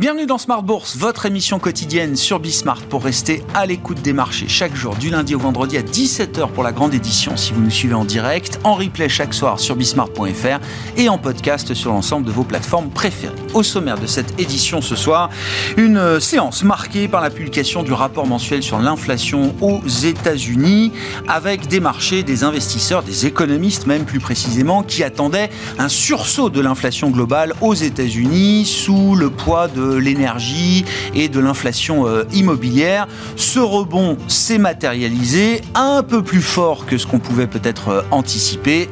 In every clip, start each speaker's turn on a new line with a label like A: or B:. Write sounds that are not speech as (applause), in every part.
A: Bienvenue dans Smart Bourse, votre émission quotidienne sur Bismart pour rester à l'écoute des marchés chaque jour du lundi au vendredi à 17h pour la grande édition si vous nous suivez en direct, en replay chaque soir sur bismart.fr et en podcast sur l'ensemble de vos plateformes préférées. Au sommaire de cette édition ce soir, une séance marquée par la publication du rapport mensuel sur l'inflation aux États-Unis avec des marchés, des investisseurs, des économistes même plus précisément qui attendaient un sursaut de l'inflation globale aux États-Unis sous le poids de l'énergie et de l'inflation euh, immobilière. Ce rebond s'est matérialisé un peu plus fort que ce qu'on pouvait peut-être euh, anticiper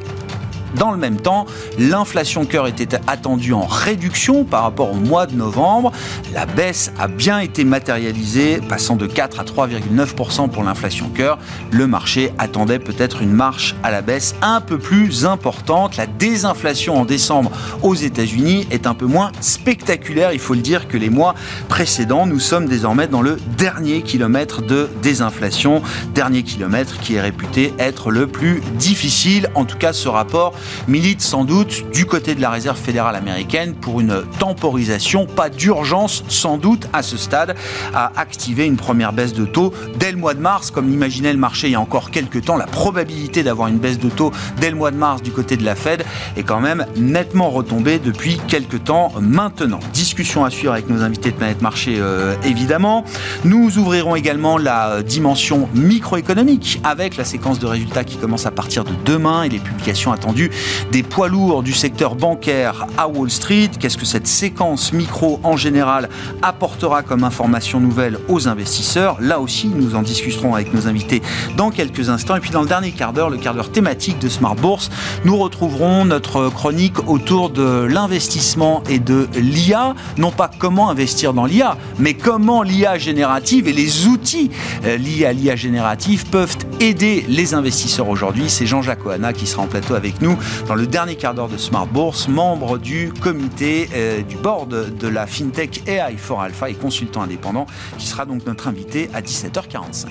A: dans le même temps, l'inflation cœur était attendue en réduction par rapport au mois de novembre. La baisse a bien été matérialisée, passant de 4 à 3,9% pour l'inflation cœur. Le marché attendait peut-être une marche à la baisse un peu plus importante. La désinflation en décembre aux États-Unis est un peu moins spectaculaire, il faut le dire, que les mois précédents. Nous sommes désormais dans le dernier kilomètre de désinflation, dernier kilomètre qui est réputé être le plus difficile. En tout cas, ce rapport milite sans doute du côté de la réserve fédérale américaine pour une temporisation, pas d'urgence sans doute à ce stade à activer une première baisse de taux dès le mois de mars, comme l'imaginait le marché il y a encore quelques temps. La probabilité d'avoir une baisse de taux dès le mois de mars du côté de la Fed est quand même nettement retombée depuis quelques temps maintenant. Discussion à suivre avec nos invités de Planète Marché euh, évidemment. Nous ouvrirons également la dimension microéconomique avec la séquence de résultats qui commence à partir de demain et les publications attendues des poids lourds du secteur bancaire à Wall Street. Qu'est-ce que cette séquence micro en général apportera comme information nouvelle aux investisseurs? Là aussi, nous en discuterons avec nos invités dans quelques instants. Et puis dans le dernier quart d'heure, le quart d'heure thématique de Smart Bourse, nous retrouverons notre chronique autour de l'investissement et de l'IA. Non pas comment investir dans l'IA, mais comment l'IA générative et les outils euh, liés à l'IA générative peuvent aider les investisseurs aujourd'hui. C'est Jean-Jacques Oana qui sera en plateau avec nous dans le dernier quart d'heure de Smart Bourse, membre du comité euh, du board de la FinTech AI for Alpha et consultant indépendant, qui sera donc notre invité à 17h45.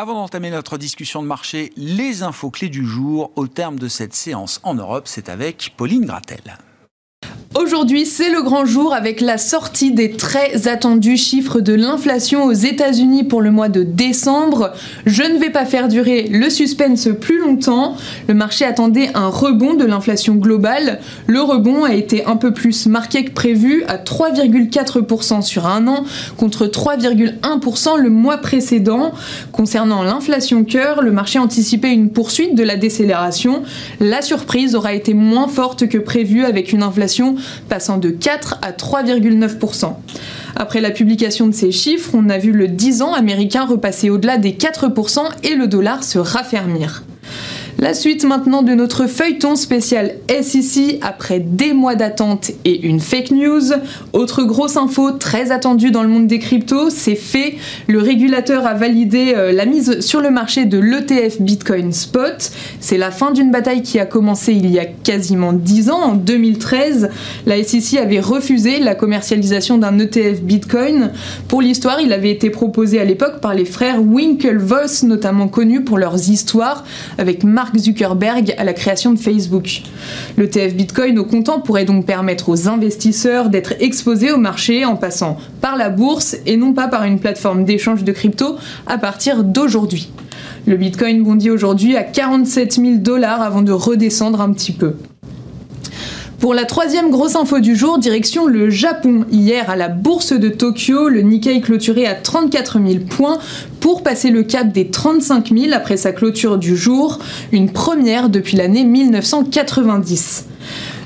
A: Avant d'entamer notre discussion de marché, les infos clés du jour au terme de cette séance en Europe, c'est avec Pauline Gratel.
B: Aujourd'hui, c'est le grand jour avec la sortie des très attendus chiffres de l'inflation aux États-Unis pour le mois de décembre. Je ne vais pas faire durer le suspense plus longtemps. Le marché attendait un rebond de l'inflation globale. Le rebond a été un peu plus marqué que prévu à 3,4% sur un an contre 3,1% le mois précédent. Concernant l'inflation cœur, le marché anticipait une poursuite de la décélération. La surprise aura été moins forte que prévu avec une inflation passant de 4 à 3,9%. Après la publication de ces chiffres, on a vu le 10 ans américain repasser au-delà des 4% et le dollar se raffermir. La suite maintenant de notre feuilleton spécial SEC après des mois d'attente et une fake news. Autre grosse info très attendue dans le monde des cryptos, c'est fait. Le régulateur a validé euh, la mise sur le marché de l'ETF Bitcoin Spot. C'est la fin d'une bataille qui a commencé il y a quasiment 10 ans, en 2013. La SEC avait refusé la commercialisation d'un ETF Bitcoin. Pour l'histoire, il avait été proposé à l'époque par les frères Winklevoss, notamment connus pour leurs histoires avec Mark Zuckerberg à la création de Facebook. Le TF Bitcoin au comptant pourrait donc permettre aux investisseurs d'être exposés au marché en passant par la bourse et non pas par une plateforme d'échange de crypto à partir d'aujourd'hui. Le Bitcoin bondit aujourd'hui à 47 000 dollars avant de redescendre un petit peu. Pour la troisième grosse info du jour, direction le Japon. Hier, à la bourse de Tokyo, le Nikkei clôturé à 34 000 points pour passer le cap des 35 000 après sa clôture du jour, une première depuis l'année 1990.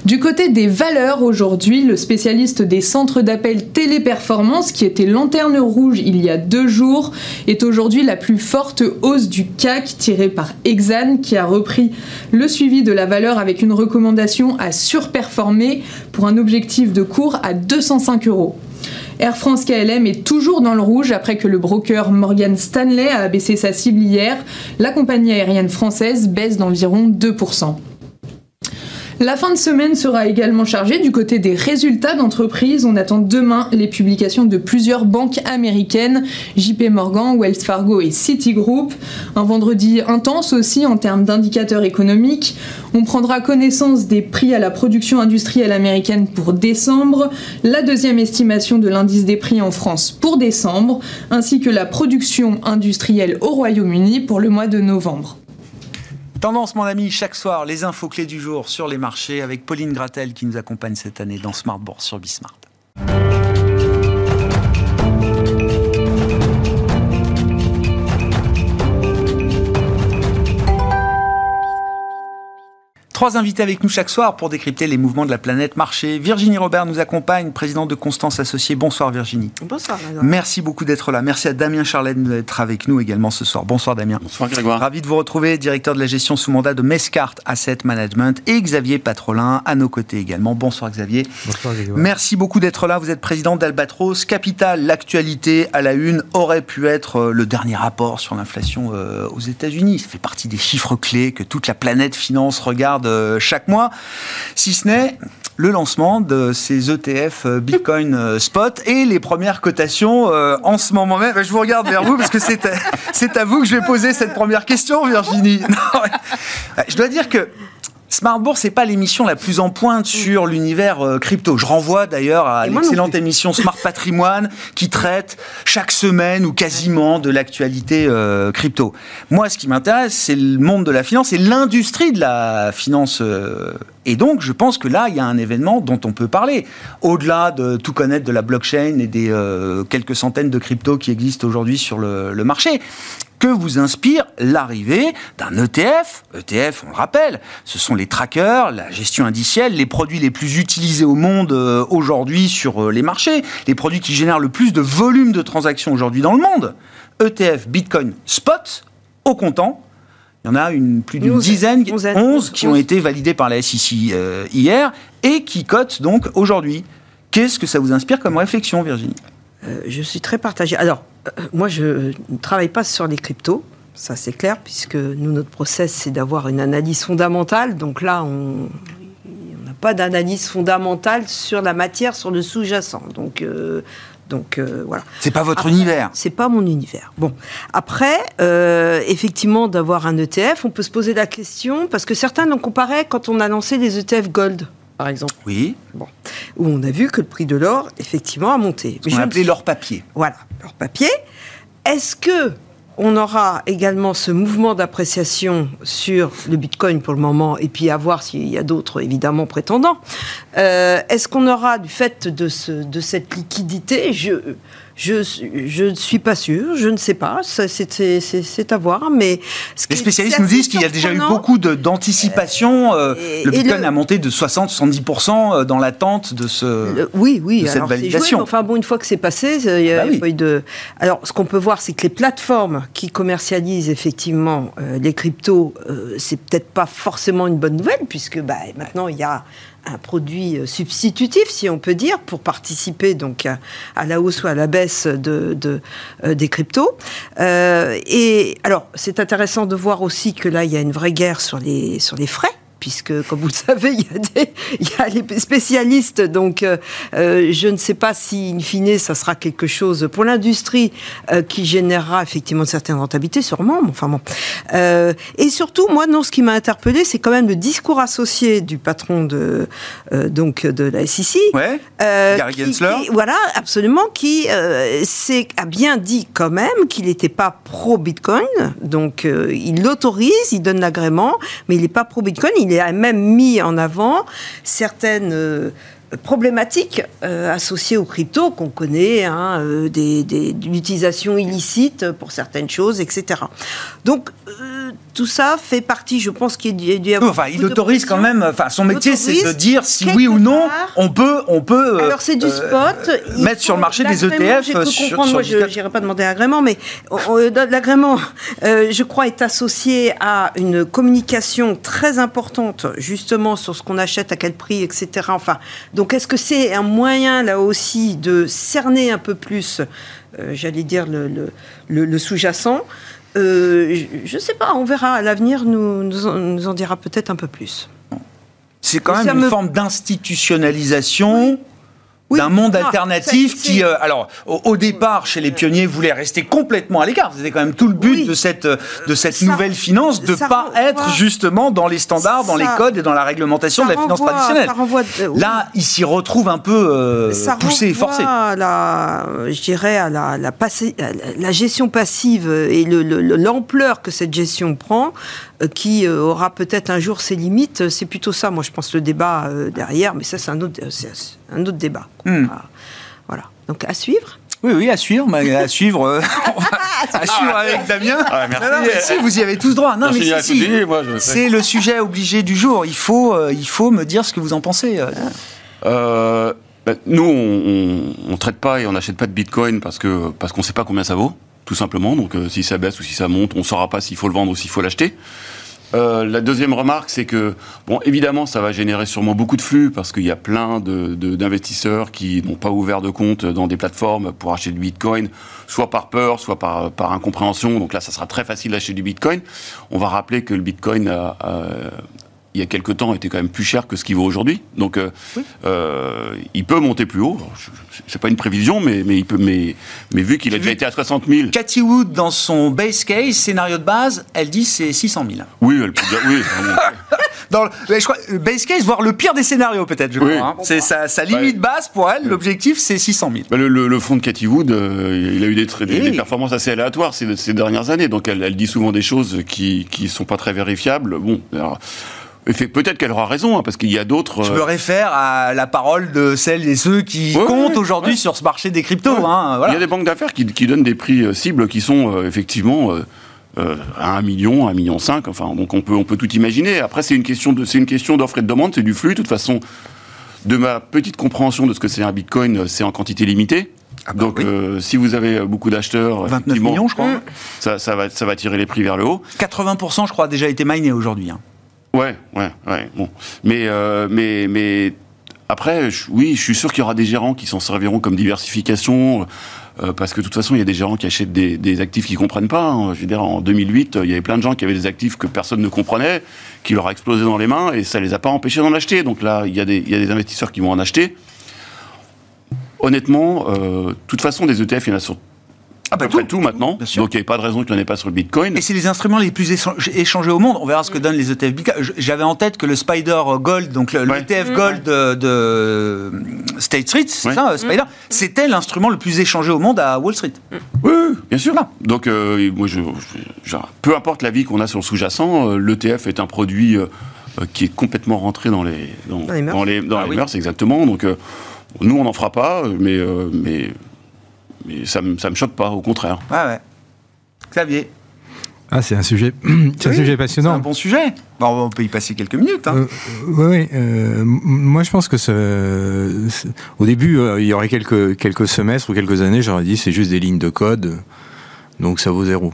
B: Du côté des valeurs aujourd'hui, le spécialiste des centres d'appel Téléperformance, qui était lanterne rouge il y a deux jours, est aujourd'hui la plus forte hausse du CAC tirée par Exane, qui a repris le suivi de la valeur avec une recommandation à surperformer pour un objectif de cours à 205 euros. Air France KLM est toujours dans le rouge après que le broker Morgan Stanley a abaissé sa cible hier. La compagnie aérienne française baisse d'environ 2%. La fin de semaine sera également chargée du côté des résultats d'entreprise. On attend demain les publications de plusieurs banques américaines, JP Morgan, Wells Fargo et Citigroup. Un vendredi intense aussi en termes d'indicateurs économiques. On prendra connaissance des prix à la production industrielle américaine pour décembre, la deuxième estimation de l'indice des prix en France pour décembre, ainsi que la production industrielle au Royaume-Uni pour le mois de novembre.
A: Tendance, mon ami, chaque soir, les infos clés du jour sur les marchés avec Pauline Gratel qui nous accompagne cette année dans Smart Bourse sur Bismart. Trois invités avec nous chaque soir pour décrypter les mouvements de la planète marché. Virginie Robert nous accompagne, présidente de Constance Associée. Bonsoir Virginie.
C: Bonsoir.
A: Merci beaucoup d'être là. Merci à Damien Charlène d'être avec nous également ce soir. Bonsoir Damien.
D: Bonsoir Grégoire.
A: Ravi de vous retrouver, directeur de la gestion sous mandat de Mescart Asset Management et Xavier Patrolin à nos côtés également. Bonsoir Xavier.
E: Bonsoir Grégoire.
A: Merci beaucoup d'être là. Vous êtes président d'Albatros Capital. L'actualité à la une aurait pu être euh, le dernier rapport sur l'inflation euh, aux États-Unis. Ça fait partie des chiffres clés que toute la planète finance regarde euh, chaque mois si ce n'est le lancement de ces ETF euh, Bitcoin euh, Spot et les premières cotations en ce moment même. Je vous regarde vers vous parce que c'est à, (laughs) à vous que je vais poser cette première question, Virginie. (laughs) Je dois dire que Smart Bourse, c'est pas l'émission la plus en pointe sur l'univers crypto. Je renvoie d'ailleurs à l'excellente émission Smart (laughs) Patrimoine qui traite chaque semaine ou quasiment de l'actualité crypto. Moi, ce qui m'intéresse, c'est le monde de la finance et l'industrie de la finance et donc, je pense que là, il y a un événement dont on peut parler. Au-delà de tout connaître de la blockchain et des euh, quelques centaines de cryptos qui existent aujourd'hui sur le, le, marché. Que vous inspire l'arrivée d'un ETF ETF, on le rappelle, ce sont les trackers, la gestion indicielle, les produits les plus utilisés au monde euh, aujourd'hui sur euh, les marchés, les produits qui génèrent le plus de volume de transactions aujourd'hui dans le monde. ETF, Bitcoin, Spot, au comptant, il y en a une, plus d'une dizaine, 11, 11, qui ont été validés par la SEC euh, hier et qui cotent donc aujourd'hui. Qu'est-ce que ça vous inspire comme réflexion, Virginie?
C: Euh, Je suis très partagée. Alors, euh, moi, je ne travaille pas sur les cryptos. Ça, c'est clair, puisque nous, notre process, c'est d'avoir une analyse fondamentale. Donc là, on n'a pas d'analyse fondamentale sur la matière, sur le sous-jacent. Donc, euh, donc euh, voilà.
A: C'est pas votre
C: Après,
A: univers.
C: C'est pas mon univers. Bon, après, euh, effectivement, d'avoir un ETF, on peut se poser la question parce que certains l'ont comparé quand on a lancé les ETF Gold. Par exemple.
A: Oui.
C: Bon. Où on a vu que le prix de l'or, effectivement, a monté.
A: Ce qu'on appelait l'or papier.
C: Voilà, l'or papier. Est-ce que on aura également ce mouvement d'appréciation sur le Bitcoin pour le moment, et puis à voir s'il y a d'autres, évidemment, prétendants. Euh, Est-ce qu'on aura, du fait de, de cette liquidité, je, je, je ne suis pas sûr, je ne sais pas, c'est à voir, mais...
A: Ce Les spécialistes nous disent qu'il y a déjà eu beaucoup d'anticipation. Euh, le Bitcoin le... a monté de 60-70% dans l'attente de, ce,
C: le, oui, oui,
A: de cette
C: alors
A: validation.
C: Joué, enfin bon, une fois que c'est passé, il y a, bah oui. pas eu de... Alors, ce qu'on peut voir, c'est que les plateformes qui commercialisent effectivement euh, les cryptos, euh, c'est peut-être pas forcément une bonne nouvelle, puisque bah, maintenant, il y a un produit substitutif, si on peut dire, pour participer donc à, la hausse ou à la baisse de, de euh, des cryptos. Euh, et alors, c'est intéressant de voir aussi que là, il y a une vraie guerre sur les sur les frais puisque, comme vous le savez, il y a, des, il y a les spécialistes. Donc, euh, je ne sais pas si, in fine, ça sera quelque chose pour l'industrie euh, qui générera effectivement une certaine rentabilité, sûrement. Enfin bon. Euh, et surtout, moi, non, ce qui m'a interpellé, c'est quand même le discours associé du patron de euh, donc de la SEC.
A: Ouais. Gary Gensler.
C: Qui, voilà, absolument, qui a bien dit quand même qu'il n'était pas pro Bitcoin. Donc, il l'autorise, il donne l'agrément, mais il n'est pas pro Bitcoin. A même mis en avant certaines euh, problématiques euh, associées aux cryptos qu'on connaît, hein, euh, des, des, de l'utilisation illicite pour certaines choses, etc. Donc tout ça fait partie, je pense a dû avoir.
A: Enfin, il autorise quand même. Enfin, son métier, c'est de dire si oui ou non on peut, on peut.
C: Alors c'est du spot.
A: mettre sur le marché des ETF.
C: J'ai
A: sur,
C: comprendre. Moi, je n'irai pas demander l'agrément, mais l'agrément, euh, je crois, est associé à une communication très importante, justement, sur ce qu'on achète, à quel prix, etc. Enfin, donc est-ce que c'est un moyen là aussi de cerner un peu plus, euh, j'allais dire le, le, le, le sous-jacent? Euh, je ne sais pas, on verra. À l'avenir nous, nous, nous, en dira peut-être un peu plus.
A: C'est quand même une forme d'institutionnalisation d'un monde alternatif qui, euh, alors, au, départ, chez les pionniers, voulait rester complètement à l'écart. C'était quand même tout le but de cette, de cette nouvelle finance, de ne pas être justement dans les standards, dans les codes et dans la réglementation de la finance traditionnelle. Là, il s'y retrouve un peu euh, poussé et forcé.
C: À la, je dirais à la, la, la gestion passive et l'ampleur que cette gestion prend, euh, qui aura peut-être un jour ses limites. C'est plutôt ça, moi, je pense, le débat derrière. Mais ça, c'est un autre, un autre débat. Hmm. Voilà. Donc à suivre.
A: Oui, oui, à suivre, à suivre, euh, (laughs) à suivre avec Damien. Ah, merci. vous y avez tous droit. Non, mais si, c'est le sujet obligé du jour. Il faut, euh, il faut me dire ce que vous en pensez.
D: Euh. Ben, nous, on, ne traite pas et on n'achète pas de Bitcoin parce que parce qu'on sait pas combien ça vaut, tout simplement. Donc, si ça baisse ou si ça monte, on saura pas s'il faut le vendre ou s'il faut l'acheter. Euh, la deuxième remarque, c'est que, bon, évidemment, ça va générer sûrement beaucoup de flux parce qu'il y a plein d'investisseurs qui n'ont pas ouvert de compte dans des plateformes pour acheter du Bitcoin, soit par peur, soit par, incompréhension. Donc là, ça sera très facile d'acheter du Bitcoin. On va rappeler que le Bitcoin il y a quelques temps était quand même plus cher que ce qu'il vaut aujourd'hui. Donc, euh, euh, il peut monter plus haut. C'est pas une prévision, mais, mais, il peut, mais, mais vu qu'il a déjà été à 60 000.
A: Cathy Wood, dans son base case, scénario de base, elle dit c'est 600 000.
D: Oui, elle peut dire, oui. (laughs)
A: dans le, je crois, base case, voire le pire des scénarios peut-être, je crois. Hein. C'est sa, limite basse pour elle, l'objectif c'est 600 000.
D: Bah, le, le, fonds de Cathy Wood, euh, il a eu des, des, performances assez aléatoires ces, ces, dernières années, donc elle, elle, dit souvent des choses qui ne sont pas très vérifiables. Bon, alors, Peut-être qu'elle aura raison, hein, parce qu'il y a d'autres.
A: Je me euh, réfère à la parole de celles et ceux qui comptent aujourd'hui sur ce marché des cryptos. Hein,
D: il y a des banques d'affaires qui, donnent des prix euh, cibles qui sont euh, effectivement à 1 million, 1 million 5. Enfin, donc on peut, on peut tout imaginer. Après, c'est une question d'offre et de demande, c'est du flux. De toute façon, de ma petite compréhension de ce que c'est un Bitcoin, c'est en quantité limitée. Ah bah donc, si vous avez beaucoup d'acheteurs,
A: 29 millions, je crois,
D: ça, ça, va, ça va tirer les prix vers le haut.
A: 80%, je crois, a déjà été miné aujourd'hui. Hein.
D: Ouais, ouais, ouais. Bon, mais euh, mais mais après, oui, je suis sûr qu'il y aura des gérants qui s'en serviront comme diversification. Euh, parce que de toute façon, il y a des gérants qui achètent des, actifs qu'ils comprennent pas. Hein. Je veux dire, en 2008, il y avait plein de gens qui avaient des actifs que personne ne comprenait, qui leur a explosé dans les mains, et ça les a pas empêchés d'en acheter. Donc là, il y, a des, il y a des investisseurs qui vont en acheter. Honnêtement, euh, de toute façon, des ETF, il y en a sur
A: ah bah
D: tout, maintenant. Donc il n'y a pas de raison qu'il n'y en ait pas sur le Bitcoin.
A: Et c'est les instruments les plus échangés au monde. On verra ce que donnent les ETF Bitcoin. J'avais en tête que le Spider Gold, donc le, ETF mmh. Gold de, State Street, c'est ça, euh, Spider, mmh. c'était l'instrument le plus échangé au monde à Wall Street.
D: Oui, bien sûr. Donc euh, moi, je, peu importe l'avis qu'on a sur le sous-jacent, euh, l'ETF est un produit qui est complètement rentré dans les, dans, les mœurs, les, ah exactement. Donc nous, on n'en fera pas, mais, mais mais ça ne me choque pas, au contraire.
A: Ouais, ouais. Xavier
E: ah, c'est un sujet, (clears throat) c'est un sujet passionnant. C'est
A: un bon sujet. Bon, on peut y passer quelques minutes. Hein.
E: Euh, oui, euh, moi je pense que ce, au début, euh, il y aurait quelques, quelques semestres ou quelques années, j'aurais dit c'est juste des lignes de code, donc ça vaut zéro.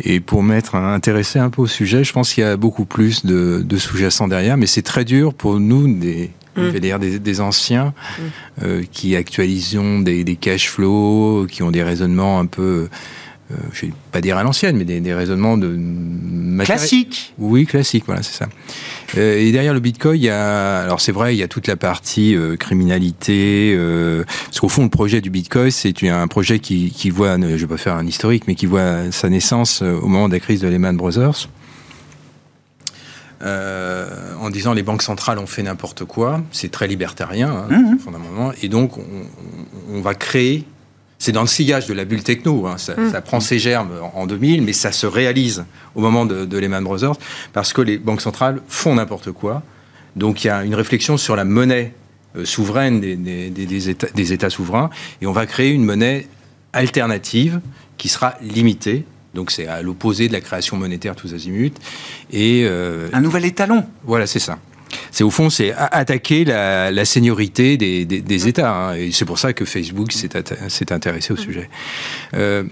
E: Et pour m'être intéressé un peu au sujet, je pense qu'il y a beaucoup plus de, de sous-jacents derrière, mais c'est très dur pour nous, des, Mm. des, des, anciens mm. euh, qui actualisons des, des, cash flows, qui ont des raisonnements un peu, euh, je vais pas dire à l'ancienne, mais des, raisonnements de
A: classique.
E: Oui, classique, voilà, c'est ça. Euh, et derrière le Bitcoin, il y a, alors c'est vrai, il y a toute la partie criminalité. parce qu'au fond, le projet du Bitcoin, c'est un projet qui, qui voit, je vais pas faire un historique, mais qui voit sa naissance au moment de la crise de Lehman Brothers. Euh, en disant les banques centrales ont fait n'importe quoi. C'est très libertarien, hein, mmh. fondamentalement. Et donc, on, va créer. C'est dans le sillage de la bulle techno. Hein, mmh. ça, prend ses germes en 2000, mais ça se réalise au moment de, Lehman Brothers parce que les banques centrales font n'importe quoi. Donc, il y a une réflexion sur la monnaie euh, souveraine des, des, états, des États souverains et on va créer une monnaie alternative qui sera limitée donc c'est à l'opposé de la création monétaire tous azimuts.
A: Et, euh, Un nouvel étalon.
E: Voilà, c'est ça. C'est au fond, c'est attaquer la, la seniorité des, États. Hein. Et c'est pour ça que Facebook s'est intéressé au sujet. Euh,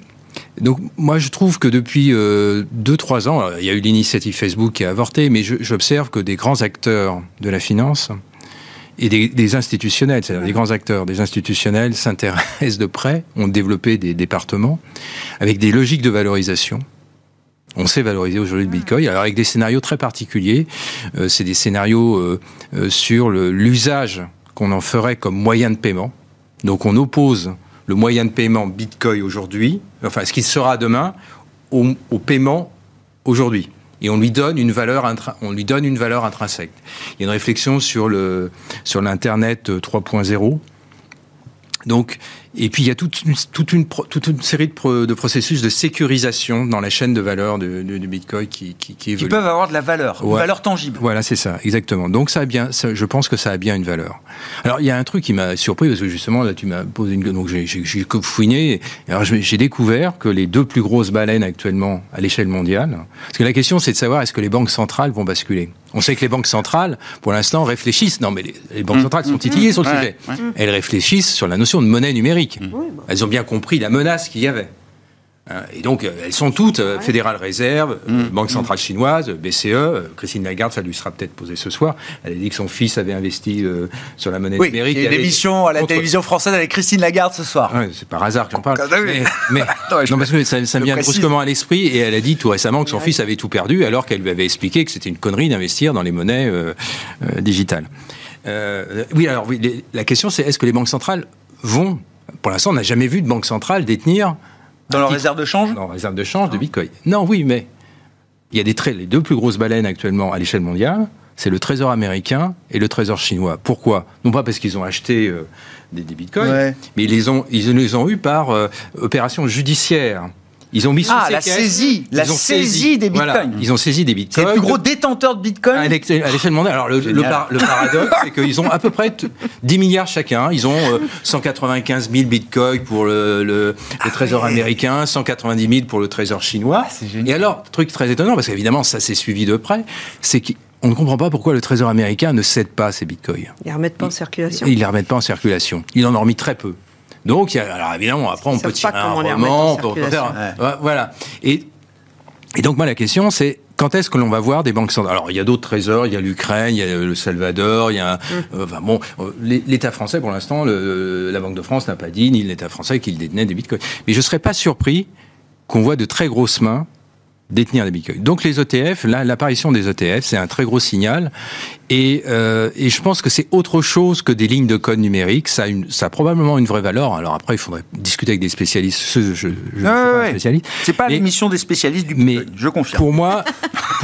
E: donc moi je trouve que depuis 2-3 euh, ans, il y a eu l'initiative Facebook qui a avorté, mais j'observe que des grands acteurs de la finance et des, institutionnels, c'est-à-dire des grands acteurs, des institutionnels s'intéressent de près, ont développé des départements avec des logiques de valorisation On sait valoriser aujourd'hui le Bitcoin, alors avec des scénarios très particuliers. Euh, c'est des scénarios euh, euh, sur l'usage qu'on en ferait comme moyen de paiement. Donc on oppose le moyen de paiement Bitcoin aujourd'hui, enfin ce qui sera demain, au, au paiement aujourd'hui et on lui donne une valeur on lui donne une valeur intrinsèque. Il y a une réflexion sur le sur l'internet 3.0 donc, et puis il y a toute une, toute une, toute une série de, de, processus de sécurisation dans la chaîne de valeur du, du Bitcoin qui, qui, qui,
A: qui peuvent avoir de la valeur, une valeur tangible.
E: Voilà, c'est ça, exactement. Donc ça a bien, ça, je pense que ça a bien une valeur. Alors il y a un truc qui m'a surpris parce que justement là tu m'as posé une, donc j'ai fouiné. Alors j'ai découvert que les deux plus grosses baleines actuellement à l'échelle mondiale, parce que la question c'est de savoir est-ce que les banques centrales vont basculer. On sait que les banques centrales, pour l'instant, réfléchissent. Non, mais les, banques mmh. centrales sont titillées sur le sujet. Elles réfléchissent sur la notion de monnaie numérique. Mmh. Elles ont bien compris la menace qu'il y avait. Hein, et donc, euh, elles sont toutes euh, Fédérale Réserve, euh, mmh. Banque Centrale Chinoise, BCE. Christine Lagarde, ça lui sera peut-être posé ce soir. Elle a dit que son fils avait investi sur la monnaie numérique.
A: Il y a une émission à la télévision française avec Christine Lagarde ce soir.
E: c'est par hasard que j'en parle. Mais, (laughs) non, parce que ça, ça me vient brusquement à l'esprit. Et elle a dit tout récemment que son fils avait tout perdu, alors qu'elle lui avait expliqué que c'était une connerie d'investir dans les monnaies digitales. oui, alors oui, la question c'est est-ce que les banques centrales vont pour l'instant, on n'a jamais vu de banque centrale détenir.
A: Dans leur réserve de change
E: Dans leur réserve de change de Bitcoin. Non, oui, mais il y a des traits, les deux plus grosses baleines actuellement à l'échelle mondiale, c'est le trésor américain et le trésor chinois. Pourquoi? Non pas parce qu'ils ont acheté euh, des, bitcoins, mais ils les ont, ils les ont eu par euh, opération judiciaire.
A: Ils ont mis sous ah, la saisie, la saisie des bitcoins.
E: ils ont saisi des bitcoins.
A: C'est le plus gros détenteur de bitcoins
E: à l'échelle mondiale. Alors le, le, paradoxe, c'est qu'ils ont à peu près 10 milliards chacun. Ils ont 195 euh, 000 bitcoins pour le, le ah trésor américain, 190 000 pour le trésor chinois. Ah, Et alors, truc très étonnant, parce qu'évidemment ça s'est suivi de près, c'est qu'on ne comprend pas pourquoi le Trésor américain ne cède pas ces bitcoins.
C: Ils ne les remettent pas en circulation.
E: Ils ne les remettent pas en circulation. Il en a remis très peu. Donc, alors évidemment, après, on peut tirer un roman, on peut faire. Voilà. Et, et donc, moi, la question, c'est quand est-ce que l'on va voir des banques centrales? Alors, il y a d'autres trésors, il y a l'Ukraine, il y a le Salvador, il y a. Mmh. Euh, enfin, bon, euh, l'État français, pour l'instant, la Banque de France n'a pas dit, ni l'État français, qu'il détenait des bitcoins. Mais je ne serais pas surpris qu'on voit de très grosses mains détenir des bitcoins. Donc les ETF, l'apparition des ETF, c'est un très gros signal. Et, euh, et, je pense que c'est autre chose que des lignes de code numérique. Ça a, une, ça a probablement une vraie valeur. Alors après, il faudrait discuter avec des spécialistes. Je, je, je
A: ah, pas spécialiste. C'est pas l'émission des spécialistes du Bitcoin, mais je confirme.
E: Pour moi,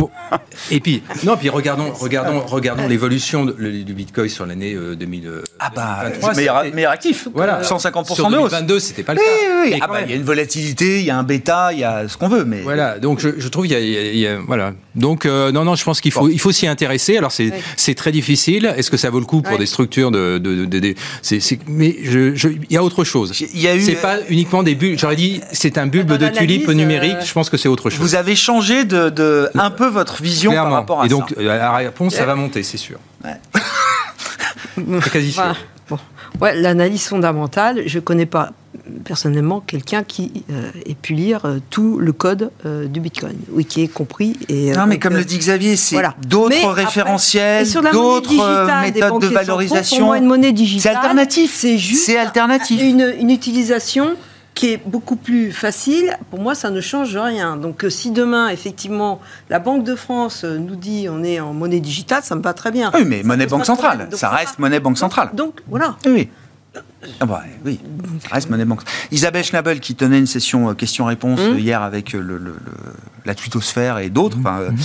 E: (laughs) et puis non, puis regardons, regardons, regardons l'évolution du Bitcoin sur l'année 2000. Euh,
A: ah bah, meilleur, meilleur, actif. Voilà, 150%
E: sur
A: de hausse.
E: 2022, c'était pas le cas.
A: Oui, oui. Ah bah, il y a une volatilité, il y a un bêta, il y a ce qu'on veut, mais
E: voilà. Donc je, trouve il y, a, voilà. Donc euh, non, non, je pense qu'il faut, il faut s'y intéresser. Alors c'est c'est très difficile. Est-ce que ça vaut le coup pour des structures de, de, de, mais il y a autre chose. Il y a eu. C'est pas uniquement des bulbes. J'aurais dit c'est un bulbe de tulipe numérique. Euh, je pense que c'est autre chose.
A: Vous avez changé de, de un peu votre vision par rapport à
E: Et donc euh, la réponse, ça va monter, c'est sûr. Ouais. c'est quasi sûr.
C: Ouais, l'analyse fondamentale, je ne connais pas personnellement quelqu'un qui euh, ait pu lire euh, tout le code euh, du Bitcoin, oui, qui est compris. Et,
A: non, mais comme le dit Xavier, c'est d'autres référentiels, d'autres méthodes de valorisation. Pour
C: moi, une monnaie digitale,
A: c'est alternatif.
C: C'est juste une, utilisation qui est beaucoup plus facile. Pour moi, ça ne change rien. Donc, si demain, effectivement, la Banque de France nous dit on est en monnaie digitale, ça me va très bien.
A: Oui, mais monnaie banque centrale. ça reste monnaie banque centrale.
C: Donc, voilà.
A: Oui. Ah bah, oui, reste monnaie banque. Isabelle Schnabel qui tenait une session euh, questions-réponses mmh. hier avec euh, le, la twittosphère et d'autres. Mmh. Euh, mmh.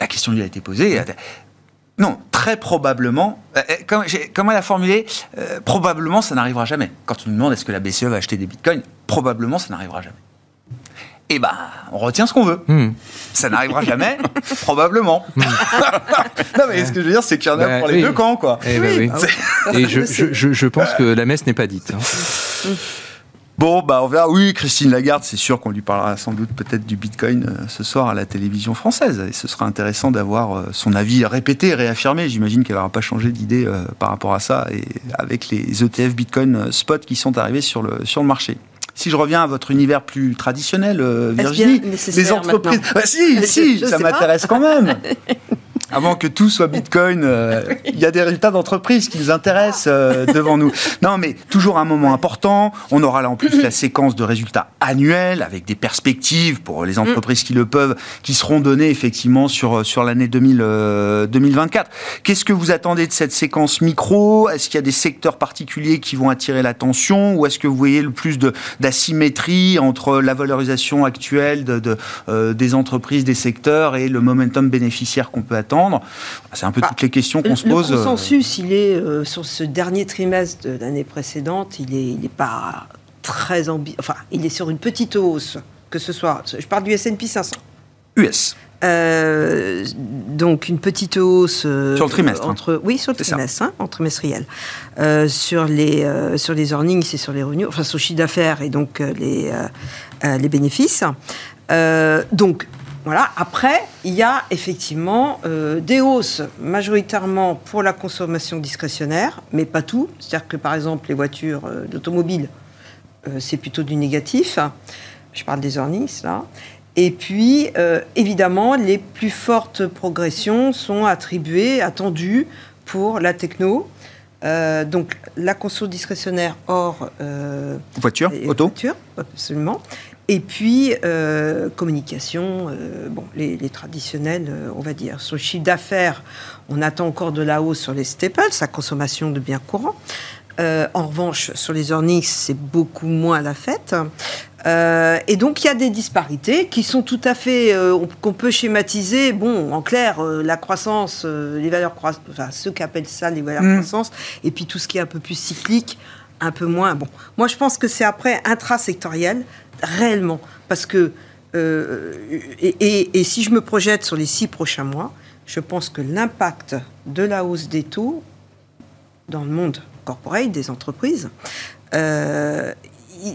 A: la question lui a été posée. Non, très probablement, comment elle a formulé Probablement ça n'arrivera jamais. Quand on nous demande est-ce que la BCE va acheter des bitcoins, probablement ça n'arrivera jamais eh ben, on retient ce qu'on veut. Hmm. Ça n'arrivera jamais, (laughs) probablement. Hmm. (laughs) non, mais ce que je veux dire, c'est qu'il y en a bah, pour les deux camps, quoi.
E: Eh ben Et je, je, je, pense que la messe n'est pas dite. Hein.
A: Bon, bah on verra. Oui, Christine Lagarde, c'est sûr qu'on lui parlera sans doute peut-être du Bitcoin euh, ce soir à la télévision française. Et ce sera intéressant d'avoir euh, son avis répété, réaffirmé. J'imagine qu'elle n'aura pas changé d'idée euh, par rapport à ça et avec les ETF Bitcoin spot qui sont arrivés sur le, sur le marché. Si je reviens à votre univers plus traditionnel, Virginie, les entreprises. Bah, si, si, ça m'intéresse quand même. (laughs) avant que tout soit Bitcoin, euh, il y a des résultats d'entreprise qui nous intéressent euh, devant nous. Non, mais toujours un moment important. On aura là en plus la séquence de résultats annuels avec des perspectives pour les entreprises qui le peuvent, qui seront données effectivement sur, sur l'année 2024. Qu'est-ce que vous attendez de cette séquence micro? Est-ce qu'il y a des secteurs particuliers qui vont attirer l'attention? Ou est-ce que vous voyez le plus d'asymétrie entre la valorisation actuelle de, euh, des entreprises, des secteurs et le momentum bénéficiaire qu'on peut attendre? C'est un peu bah, toutes les questions qu'on se pose.
C: Le consensus, il est euh, sur ce dernier trimestre de l'année précédente, il n'est il est pas très ambitieux. Enfin, il est sur une petite hausse, que ce soit. Je parle du S&P 500.
A: US.
C: Euh, donc une petite hausse
A: euh, sur le trimestre.
C: Hein. Entre, oui, sur le trimestre, hein, en trimestriel. Euh, sur les sur les earnings et sur les revenus, enfin sur le chiffre d'affaires et donc les les bénéfices. donc voilà. Après, il y a effectivement des hausses majoritairement pour la consommation discrétionnaire, mais pas tout. C'est-à-dire que par exemple les voitures d'automobile, c'est plutôt du négatif. Je parle des earnings là. Et puis, euh, évidemment, les plus fortes progressions sont attribuées, attendues pour la techno. Euh, donc, la conso discrétionnaire hors...
A: Euh, voiture, auto
C: Voiture, absolument. Et puis, communication, bon, les, les traditionnels, on va dire. Sur le chiffre d'affaires, on attend encore de la hausse sur les staples, sa consommation de biens courants. en revanche, sur les earnings, c'est beaucoup moins la fête. Euh, et donc il y a des disparités qui sont tout à fait euh, qu'on peut schématiser. Bon, en clair, euh, la croissance, les valeurs croissantes, enfin ceux qui appellent ça les valeurs mm. croissance, et puis tout ce qui est un peu plus cyclique, un peu moins. Bon, moi je pense que c'est après intrasectoriel réellement, parce que et, et, si je me projette sur les six prochains mois, je pense que l'impact de la hausse des taux dans le monde corporate des entreprises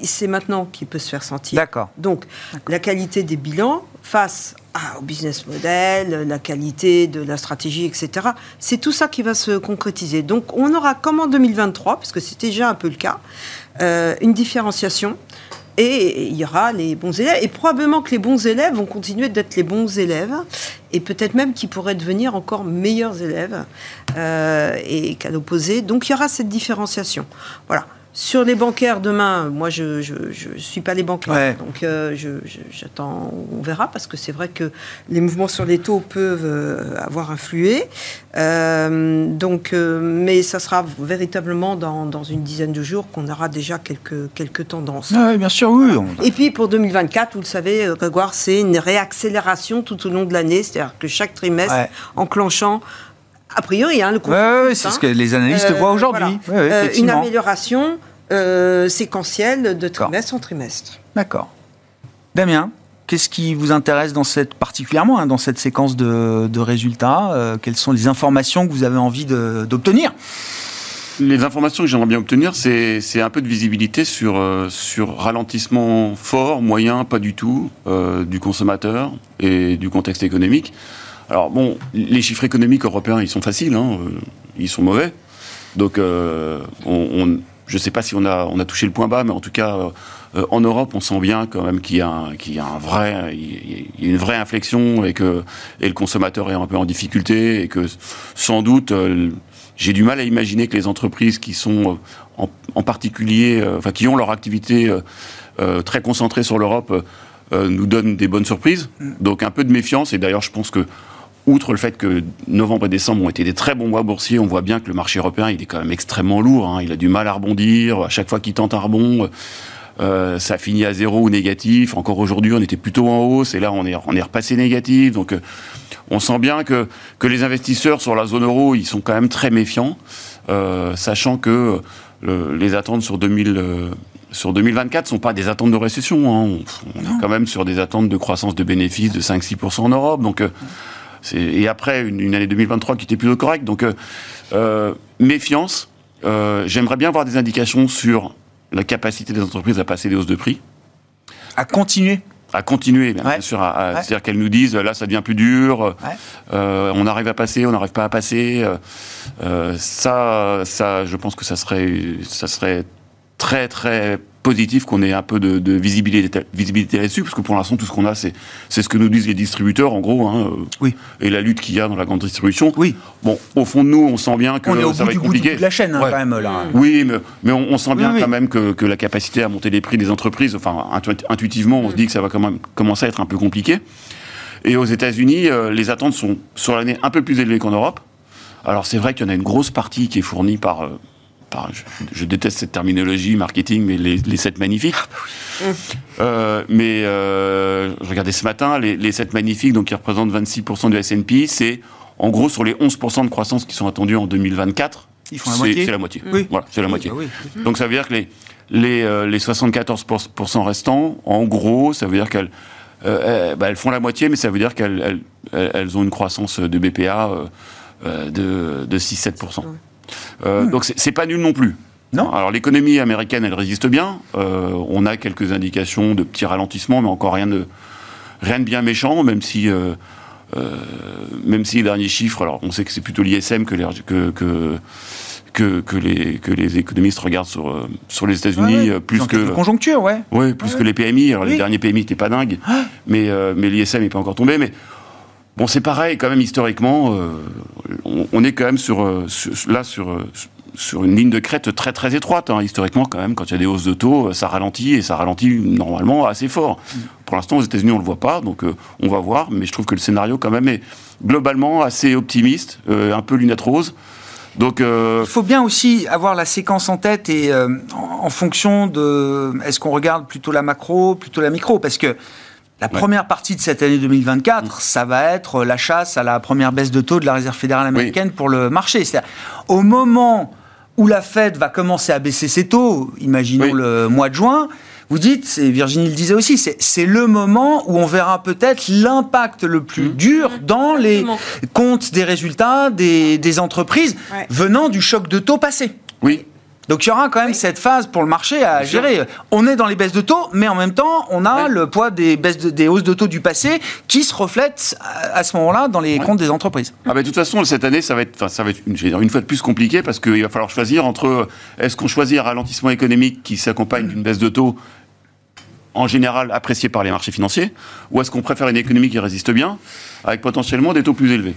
C: c'est maintenant qu'il peut se faire sentir.
A: D'accord.
C: Donc, la qualité des bilans face au business model, la qualité de la stratégie, etc. C'est tout ça qui va se concrétiser. Donc, on aura, comme en 2023, parce que c'était déjà un peu le cas, euh, une différenciation. Et il y aura les bons élèves. Et probablement que les bons élèves vont continuer d'être les bons élèves. Et peut-être même qu'ils pourraient devenir encore meilleurs élèves. Euh, et qu'à l'opposé. Donc il y aura cette différenciation. Voilà. Sur les bancaires demain, moi je ne suis pas les bancaires, donc euh, j'attends, on verra, parce que c'est vrai que les mouvements sur les taux peuvent euh, avoir influé. Euh, donc, mais ça sera véritablement dans, dans, une dizaine de jours qu'on aura déjà quelques, quelques tendances.
A: Oui, bien sûr, oui.
C: Et puis pour 2024, vous le savez, Grégoire, c'est une réaccélération tout au long de l'année, c'est-à-dire que chaque trimestre, enclenchant a priori, hein, le
A: Oui, c'est ce que les analystes voient aujourd'hui.
C: une amélioration euh, séquentielle de trimestre en trimestre.
A: D'accord. Damien Qu'est-ce qui vous intéresse dans cette, particulièrement hein, dans cette séquence de, résultats euh, Quelles sont les informations que vous avez envie d'obtenir?
D: Les informations que j'aimerais bien obtenir, c'est un peu de visibilité sur, euh, sur ralentissement fort, moyen, pas du tout, du consommateur et du contexte économique. Alors bon, les chiffres économiques européens, ils sont faciles, hein, ils sont mauvais. Donc on je ne sais pas si on a, on a touché le point bas, mais en tout cas, euh, en Europe, on sent bien quand même qu'il y, a un vrai, il y a une vraie inflexion et que et le consommateur est un peu en difficulté et que sans doute, euh, j'ai du mal à imaginer que les entreprises qui sont euh, en, particulier, enfin qui ont leur activité très concentrée sur l'Europe, nous donnent des bonnes surprises. Mm. Donc un peu de méfiance. Et d'ailleurs, je pense que outre le fait que novembre et décembre ont été des très bons mois boursiers, on voit bien que le marché européen, il est quand même extrêmement lourd. Hein. Il a du mal à rebondir. À chaque fois qu'il tente un rebond, euh, ça finit à zéro ou négatif. Encore aujourd'hui, on était plutôt en hausse et là, on est, on est repassé négatif. Donc, euh, on sent bien que, que les investisseurs sur la zone euro, ils sont quand même très méfiants, euh, sachant que les attentes sur 2000 sur 2024 ne sont pas des attentes de récession. Hein. On, est quand même sur des attentes de croissance de bénéfices de 5-6% en Europe. Donc, et après, une, année 2023 qui était plutôt correcte. Donc, euh, euh, méfiance. Euh, j'aimerais bien avoir des indications sur la capacité des entreprises à passer des hausses de prix.
A: À continuer
D: à continuer, bien, sûr. C'est-à-dire qu'elles nous disent, là, ça devient plus dur, on arrive à passer, on n'arrive pas à passer. ça, ça, je pense que ça serait, ça serait très très positif qu'on ait un peu de, visibilité, visibilité là-dessus, parce que pour l'instant, tout ce qu'on a, c'est, ce que nous disent les distributeurs, en gros, hein,
A: oui.
D: et la lutte qu'il y a dans la grande distribution.
A: Oui.
D: Bon, au fond de nous, on sent bien que
A: on est au
D: ça
A: bout
D: va
A: du
D: être compliqué.
A: Bout de la chaîne, hein, quand même, là.
D: Oui, mais, mais on, sent bien
A: oui,
D: quand même que, que, la capacité à monter les prix des entreprises, enfin, intuitivement, on se dit que ça va quand même commencer à être un peu compliqué. Et aux États-Unis, euh, les attentes sont sur l'année un peu plus élevées qu'en Europe. Alors c'est vrai qu'il y en a une grosse partie qui est fournie par, je, déteste cette terminologie marketing, mais les, les 7 magnifiques. Ah, bah euh, mais euh, je regardais ce matin, les, les 7 magnifiques, donc qui représentent 26% du S&P, c'est en gros sur les 11% de croissance qui sont attendus en 2024.
A: Ils font la moitié.
D: C'est la moitié. Oui. Voilà, c'est la moitié. Bah donc ça veut dire que les, les, euh, les 74% restants, en gros, ça veut dire qu'elles euh, bah, elles font la moitié, mais ça veut dire qu'elles elles, elles ont une croissance de BPA euh, de, de 6-7%. Euh, hmm. Donc c'est pas nul non plus.
A: Non.
D: Alors l'économie américaine, elle résiste bien. Euh, on a quelques indications de petits ralentissements, mais encore rien de rien de bien méchant, même si euh, même si les derniers chiffres. Alors on sait que c'est plutôt l'ISM que les que, que que, les, que les économistes regardent sur, sur les États-Unis plus que.
A: conjoncture, ouais.
D: Ouais, plus que les PMI. Alors les derniers PMI n'étaient pas dingues, ah. mais, mais l'ISM n'est pas encore tombé. Mais Bon, c'est pareil, quand même, historiquement, euh, on, est quand même sur, euh, là sur, euh, sur une ligne de crête très très étroite. Hein. Historiquement, quand même, quand il y a des hausses de taux, ça ralentit et ça ralentit normalement assez fort. Pour l'instant, aux États-Unis, on ne le voit pas, donc on va voir. Mais je trouve que le scénario, quand même, est globalement assez optimiste, un peu lunette rose. Donc,
A: Il faut bien aussi avoir la séquence en tête et en fonction de est-ce qu'on regarde plutôt la macro, plutôt la micro, parce que la première partie de cette année 2024, mm. ça va être la chasse à la première baisse de taux de la Réserve fédérale américaine pour le marché. C'est-à-dire, au moment où la Fed va commencer à baisser ses taux, imaginons le mois de juin, vous dites, et Virginie le disait aussi, c'est le moment où on verra peut-être l'impact le plus mm. dur dans les comptes des résultats des, entreprises venant du choc de taux passé.
D: Oui.
A: Donc il y aura quand même cette phase pour le marché à gérer. On est dans les baisses de taux, mais en même temps, on a le poids des baisses des hausses de taux du passé qui se reflètent à, ce moment-là dans les comptes des entreprises.
D: Ah bah, de toute façon, cette année, ça va être, ça va être une, une fois de plus compliqué parce qu'il va falloir choisir entre est-ce qu'on choisit un ralentissement économique qui s'accompagne d'une baisse de taux en général appréciée par les marchés financiers, ou est-ce qu'on préfère une économie qui résiste bien, avec potentiellement des taux plus élevés?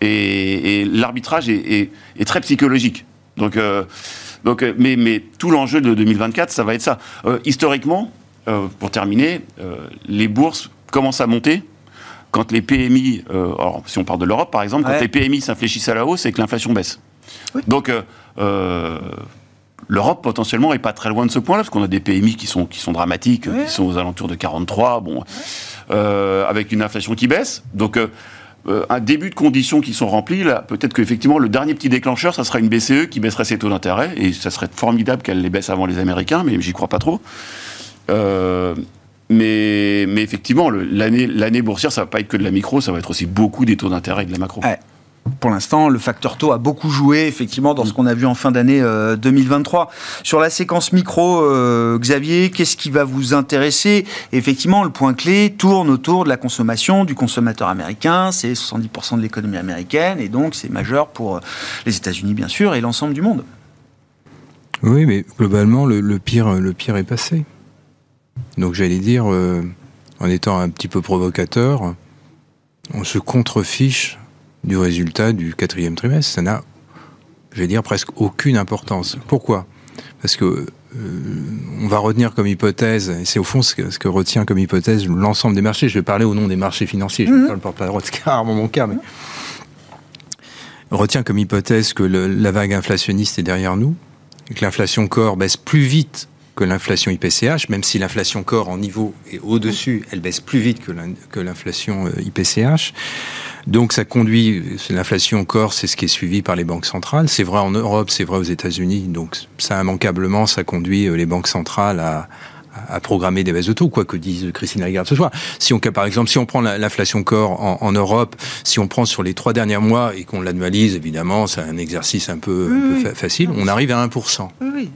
D: Et, l'arbitrage est, très psychologique. Donc, euh, donc, euh, mais, mais tout l'enjeu de 2024, ça va être ça. Euh, historiquement, euh, pour terminer, les bourses commencent à monter quand les PMI, alors, si on parle de l'Europe par exemple, quand les PMI s'infléchissent à la hausse et que l'inflation baisse. Donc, l'Europe potentiellement est pas très loin de ce point-là, parce qu'on a des PMI qui sont, qui sont dramatiques, qui sont aux alentours de 43, bon, avec une inflation qui baisse. Donc, euh, un début de conditions qui sont remplies, là, peut-être qu'effectivement, le dernier petit déclencheur, ça sera une BCE qui baisserait ses taux d'intérêt, et ça serait formidable qu'elle les baisse avant les Américains, mais j'y crois pas trop. Euh, mais, mais, effectivement, l'année boursière, ça va pas être que de la micro, ça va être aussi beaucoup des taux d'intérêt et de la macro
A: pour l'instant, le facteur taux a beaucoup joué, effectivement, dans ce qu'on a vu en fin d'année 2023. Euh, Sur la séquence micro, euh, Xavier, qu'est-ce qui va vous intéresser? Effectivement, le point clé tourne autour de la consommation du consommateur américain. C'est 70% de l'économie américaine, et donc c'est majeur pour euh, les États-Unis, bien sûr, et l'ensemble du monde.
E: Oui, mais globalement, le, pire, le pire est passé. Donc j'allais dire, en étant un petit peu provocateur, on se contrefiche du résultat du quatrième trimestre. Ça n'a, je vais dire, presque aucune importance. Pourquoi? Parce que euh, on va retenir comme hypothèse, et c'est au fond ce que, retient comme hypothèse l'ensemble des marchés. Je vais parler au nom des marchés financiers, je vais mhm. faire le porte-parole de mon cas, mais on retient comme hypothèse que la vague inflationniste est derrière nous, et que l'inflation corps baisse plus vite que l'inflation IPCH, même si l'inflation corps en niveau est au-dessus, elle baisse plus vite que l'inflation euh, IPCH. Donc ça conduit, l'inflation corps, c'est ce qui est suivi par les banques centrales. C'est vrai en Europe, c'est vrai aux États-Unis. Donc ça immanquablement, ça conduit euh, les banques centrales à, à programmer des baisses de taux, quoi que dise Christine Lagarde ce soir. Si on, par exemple, si on prend l'inflation corps en, Europe, si on prend sur les trois derniers mois et qu'on l'annualise, évidemment, c'est un exercice un peu, facile, on arrive à 1%.
A: Oui.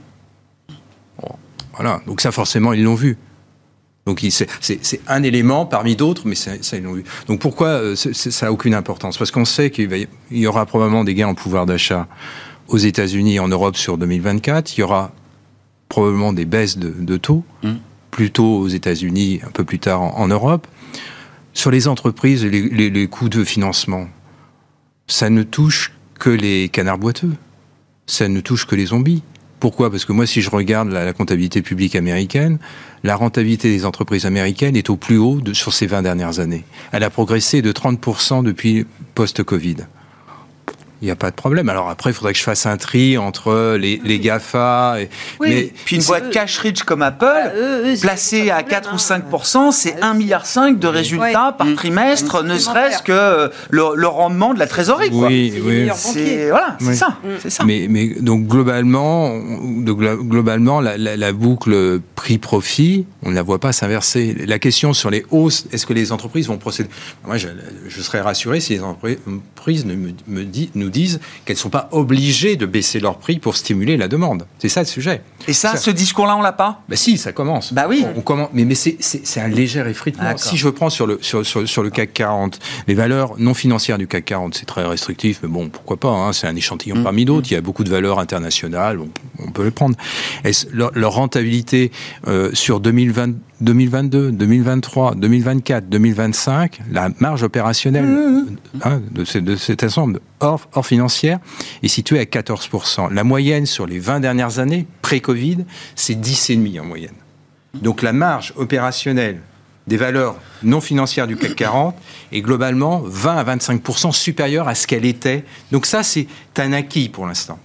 E: Voilà, donc ça forcément, ils l'ont vu. Donc c'est un élément parmi d'autres, mais ça, ils l'ont vu. Donc pourquoi euh, ça n'a aucune importance? Parce qu'on sait qu'il y aura probablement des gains en pouvoir d'achat aux États-Unis et en Europe sur 2024. Il y aura probablement des baisses de, taux, mmh. plutôt aux États-Unis, un peu plus tard en, Europe. Sur les entreprises, les, les coûts de financement, ça ne touche que les canards boiteux. Ça ne touche que les zombies. Pourquoi? Parce que moi, si je regarde la, comptabilité publique américaine, la rentabilité des entreprises américaines est au plus haut sur ces 20 dernières années. Elle a progressé de 30% depuis post-Covid il n'y a pas de problème. Alors après, il faudrait que je fasse un tri entre les, les GAFA. Et,
A: oui. Mais, Puis une boîte cash rich comme Apple, bah, placée à 4 ou 5% hein. c'est 1,5 milliard de résultats par trimestre, ne serait-ce que le, rendement de la trésorerie.
E: Oui, oui.
A: C'est voilà, c'est ça, ça.
E: Mais, mais, donc globalement, globalement la, la, boucle prix-profit, on ne la voit pas s'inverser. La question sur les hausses, est-ce que les entreprises vont procéder? Moi, je, je, serais rassuré si les entreprises ne me, me disent disent qu'elles ne sont pas obligées de baisser leur prix pour stimuler la demande. C'est ça le sujet.
A: Et ça, ce discours-là, on l'a pas?
E: Bah si, ça commence.
A: Bah oui.
E: On, commence, mais, mais c'est un léger effritement. Si je prends sur le, sur, sur, le CAC 40, les valeurs non financières du CAC 40, c'est très restrictif, mais bon, pourquoi pas, hein, c'est un échantillon mm. parmi d'autres. Il y a beaucoup de valeurs internationales, on, peut les prendre. Leur, leur, rentabilité euh, sur 2020 2022, 2023, 2024, 2025, la marge opérationnelle mmh. hein, de, cet ensemble hors, hors, financière est située à 14%. La moyenne sur les 20 dernières années, pré-Covid, c'est 10,5 en moyenne. Donc la marge opérationnelle des valeurs non financières du CAC 40 est globalement 20 à 25% supérieure à ce qu'elle était. Donc ça, c'est un acquis pour l'instant.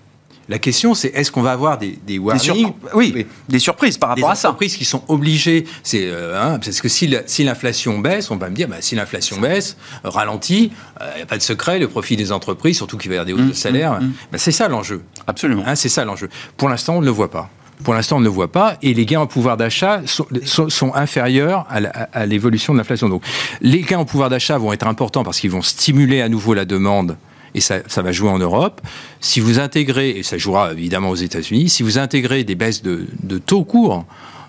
E: La question, c'est est-ce qu'on va avoir des, des warnings
A: oui, des surprises par rapport à
E: ça. Des surprises qui sont obligées. C'est euh, hein, parce que si, l'inflation baisse, on va me dire, bah, si l'inflation baisse, ralentit, il euh, n'y a pas de secret, le profit des entreprises, surtout qu'il va y avoir des hausses de mmh, salaire, mmh, mmh. Bah, c'est ça l'enjeu.
A: Absolument.
E: Hein, c'est ça l'enjeu. Pour l'instant, on ne le voit pas. Pour l'instant, on ne le voit pas, et les gains en pouvoir d'achat sont, inférieurs à l'évolution de l'inflation. Donc, les gains en pouvoir d'achat vont être importants parce qu'ils vont stimuler à nouveau la demande et ça, va jouer en Europe. Si vous intégrez, et ça jouera évidemment aux États-Unis, si vous intégrez des baisses de, taux courts,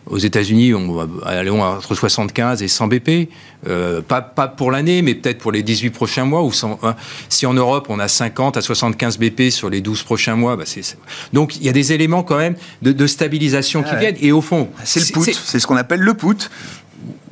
E: aux États-Unis, on va aller entre 75 et 100 BP, euh, pas, pas, pour l'année, mais peut-être pour les 18 prochains mois. Ou hein. si en Europe, on a 50 à 75 BP sur les 12 prochains mois, bah donc il y a des éléments quand même de, stabilisation qui viennent. Et au fond,
A: c'est le put, c'est ce qu'on appelle le put.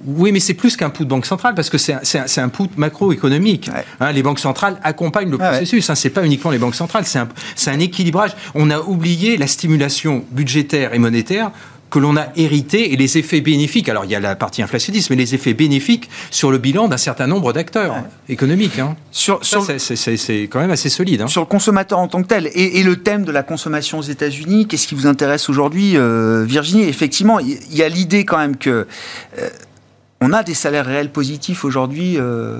E: Oui, mais c'est plus qu'un put de banque centrale parce que c'est un, un, put macroéconomique. Hein, les banques centrales accompagnent le processus. Hein, c'est pas uniquement les banques centrales, c'est un, un, équilibrage. On a oublié la stimulation budgétaire et monétaire que l'on a hérité et les effets bénéfiques. Alors il y a la partie inflationniste, mais les effets bénéfiques sur le bilan d'un certain nombre d'acteurs économiques. Hein. Sur, c'est quand même assez solide. Hein.
A: Sur le consommateur en tant que tel et, le thème de la consommation aux États-Unis, qu'est-ce qui vous intéresse aujourd'hui, euh, Virginie? Effectivement, il y, a l'idée quand même que euh, on a des salaires réels positifs aujourd'hui euh,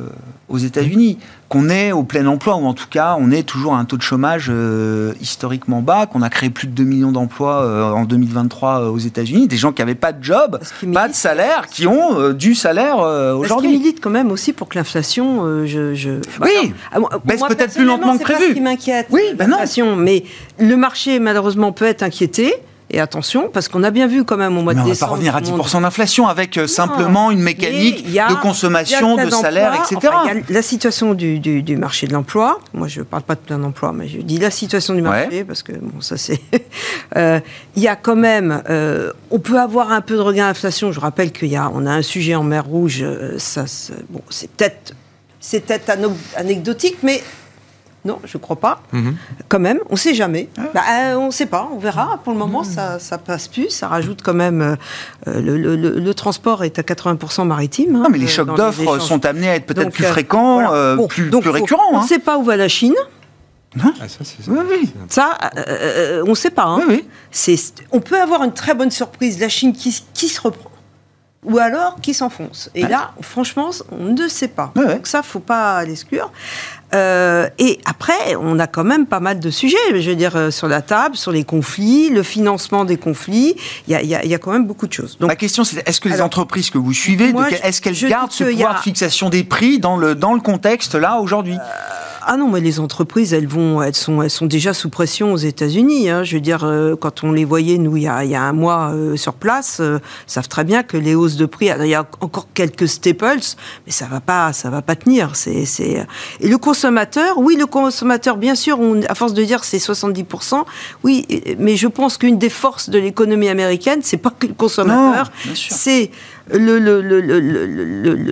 A: aux États-Unis, qu'on est au plein emploi, ou en tout cas, on est toujours à un taux de chômage euh, historiquement bas, qu'on a créé plus de 2 millions d'emplois euh, en 2023 aux États-Unis, des gens qui n'avaient pas de job, pas de salaire, qui ont du salaire aujourd'hui.
C: Parce milite quand même aussi pour que l'inflation, je,
A: Oui, ah, baisse peut-être plus lentement que prévu.
C: C'est ce qui m'inquiète, oui, ben l'inflation, mais le marché, malheureusement, peut être inquiété. Et attention, parce qu'on a bien vu quand même au mois de décembre.
A: On va pas revenir à 10% d'inflation avec euh, simplement une mécanique de consommation, de salaire, etc.
C: il y a la situation du, du, marché de l'emploi. Moi, je ne parle pas de plein d'emploi, mais je dis la situation du marché, parce que bon, ça c'est. (laughs) euh, il y a quand même. Euh, on peut avoir un peu de regain d'inflation. Je rappelle y a, on a un sujet en mer Rouge. Ça, bon, c'est peut-être, c'est peut-être anecdotique, mais non, je crois pas. Mhm. Quand même, on ne sait jamais. Ah. Bah, euh, on ne sait pas, on verra. Pour le moment, mhm. ça, ça passe plus. Ça rajoute quand même. Euh, le, transport est à 80% maritime.
A: Hein, non, mais les chocs d'offres sont amenés à être peut-être plus euh, fréquents, plus, récurrents.
C: On ne hein. sait pas où va la Chine.
A: Non. Ah, ça,
C: oui, oui. ça on ne sait pas. Hein. Oui, on peut avoir une très bonne surprise. La Chine qui, qui se reprend ou alors qui s'enfonce. Et là, franchement, on ne sait pas. Donc ça, faut pas l'exclure. Euh, et après, on a quand même pas mal de sujets, je veux dire, euh, sur la table, sur les conflits, le financement des conflits. Il y a, quand même beaucoup de choses.
A: Donc, Ma question, c'est est-ce que les entreprises que vous suivez, est-ce qu'elles gardent ce pouvoir de fixation des prix dans le, dans le contexte là aujourd'hui? Euh,
C: Ah non, mais les entreprises, elles vont, elles sont, elles sont déjà sous pression aux États-Unis. Hein. Je veux dire, euh, quand on les voyait, nous, il y a, il y a un mois euh, sur place, euh, savent très bien que les hausses de prix, il y a encore quelques staples, mais ça va pas, ça va pas tenir. C'est, c'est... Et le consommateur, oui, le consommateur, bien sûr, on, à force de dire c'est 70%, oui, mais je pense qu'une des forces de l'économie américaine, c'est pas que le consommateur, c'est le,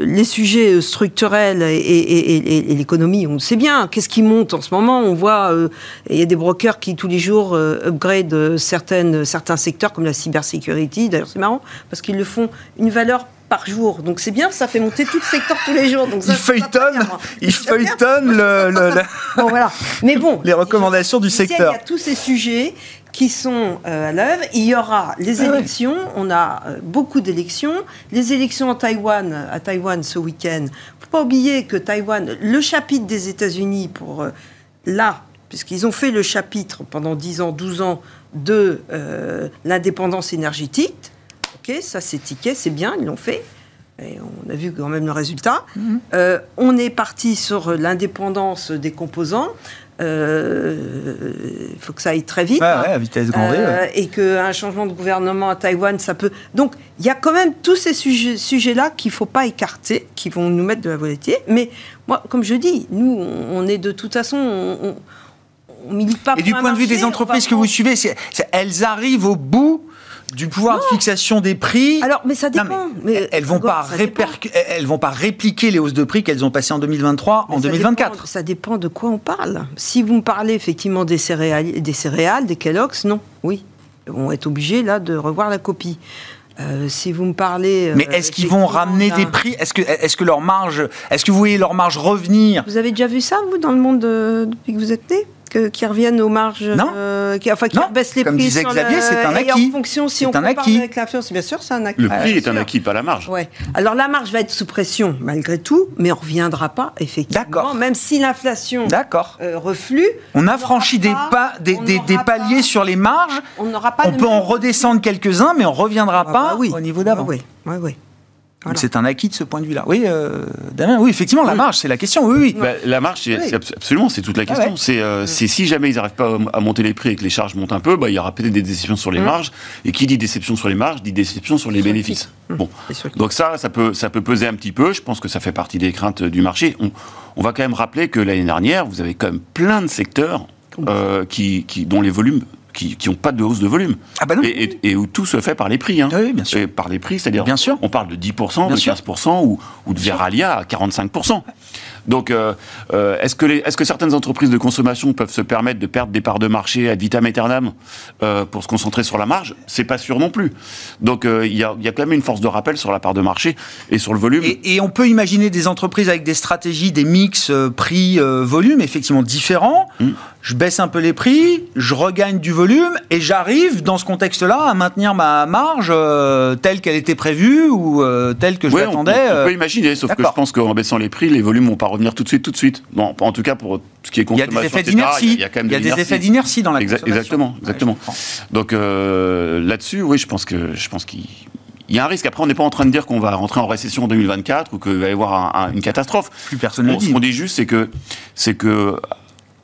C: les sujets structurels et, l'économie, on sait bien. Qu'est-ce qui monte en ce moment? On voit, euh, il y a des brokers qui tous les jours euh, upgrade certaines, certains secteurs comme la cybersécurité. D'ailleurs, c'est marrant parce qu'ils le font une valeur par jour. Donc c'est bien, ça fait monter tout le secteur tous les jours. Donc
A: il feuilletonne, il feuilletonne le,
C: bon, voilà. (laughs) Mais bon,
A: les recommandations du secteur.
C: Il y a tous ces sujets qui sont euh, à l'œuvre. Il y aura les ah élections. On a euh, beaucoup d'élections. Les élections en Taïwan, à Taïwan ce week-end. Faut pas oublier que Taïwan, le chapitre des États-Unis pour euh, là, puisqu'ils ont fait le chapitre pendant 10 ans, 12 ans de l'indépendance énergétique. Ok, ça c'est ticket, c'est bien, ils l'ont fait. Et on a vu quand même le résultat. Mm-hmm. on est parti sur l'indépendance des composants. Il euh, faut que ça aille très vite.
A: à vitesse grand
C: euh, Et qu'un changement de gouvernement à Taïwan, ça peut. Donc, il y a quand même tous ces sujets-là qu'il ne faut pas écarter, qui vont nous mettre de la volatilité. Mais moi, comme je dis, nous, on est de toute façon. On, on milite pas
A: Et du point de vue des entreprises que vous suivez, elles arrivent au bout du pouvoir de fixation des prix.
C: Alors, mais ça dépend. mais
A: elles vont pas elles vont pas répliquer les hausses de prix qu'elles ont passées en 2023, en 2024.
C: ça dépend de quoi on parle. Si vous me parlez effectivement des céréales, des céréales, des Kellogg's, non, oui, ils vont être obligés là de revoir la copie. Euh, si vous me parlez.
A: Euh, mais est-ce qu'ils vont ramener des prix? Est-ce que, est-ce que leur marge, est-ce que vous voyez leur marge revenir?
C: Vous avez déjà vu ça vous dans le monde euh, depuis que vous êtes né? Qui reviennent aux marges,
A: non. Euh,
C: qui, enfin, qui baissent les
A: Comme
C: prix.
A: Disait Xavier, c'est un acquis.
C: en fonction, si on un compare acquis. avec l'inflation, bien sûr, c'est un acquis.
D: Le prix est un acquis, pas la marge.
C: Ouais. Alors la marge va être sous pression malgré tout, mais on reviendra pas effectivement. D'accord. Même si l'inflation euh, reflue.
A: On a franchi des pas, des, des, des paliers sur les marges. On n'aura pas. On peut en redescendre quelques-uns, mais on reviendra ah, pas bah oui. au niveau d'avant.
C: oui, oui, oui.
A: C'est un acquis de ce point de vue-là. Oui, euh, Damien, oui, effectivement, la marge, c'est la question. Oui, oui.
D: Bah, la marge, absolument, c'est toute la question. Euh, c'est si jamais ils n'arrivent pas à monter les prix et que les charges montent un peu, bah, il y aura peut-être des déceptions sur les marges. Et qui dit déception sur les marges, dit déception sur les bénéfices. Bon, donc ça, ça peut, ça peut peser un petit peu. Je pense que ça fait partie des craintes du marché. On, on va quand même rappeler que l'année dernière, vous avez quand même plein de secteurs euh, qui, qui, dont les volumes qui n'ont pas de hausse de volume.
A: Ah bah
D: et, où tout se fait par les prix. Hein.
A: Oui, bien sûr.
D: par les prix, c'est-à-dire, on parle de 10%, de 15% ou, ou de Veralia à 45%. Donc, euh, euh, est-ce que, est que certaines entreprises de consommation peuvent se permettre de perdre des parts de marché à vitam aeternam euh, pour se concentrer sur la marge? C'est pas sûr non plus. Donc, il y a, quand même une force de rappel sur la part de marché et sur le volume.
A: Et, on peut imaginer des entreprises avec des stratégies, des mix prix-volume effectivement différents. Mmh. Je baisse un peu les prix, je regagne du volume et j'arrive dans ce contexte-là à maintenir ma marge telle qu'elle était prévue ou telle que je l'attendais.
D: On, peut imaginer, sauf que je pense qu'en baissant les prix, les volumes vont pas revenir tout de suite, tout de suite. Bon, en tout cas pour ce qui est
A: consommation, il y a des effets d'inertie. Il y a, quand même il y a des effets d'inertie dans la
D: Exactement, exactement. Donc euh, là-dessus, oui, je pense que je pense qu'il y a un risque. Après, on n'est pas en train de dire qu'on va rentrer en récession en 2024 ou qu'il va y avoir une catastrophe.
A: Plus personne ne
D: dit. Ce qu'on dit juste, c'est que c'est que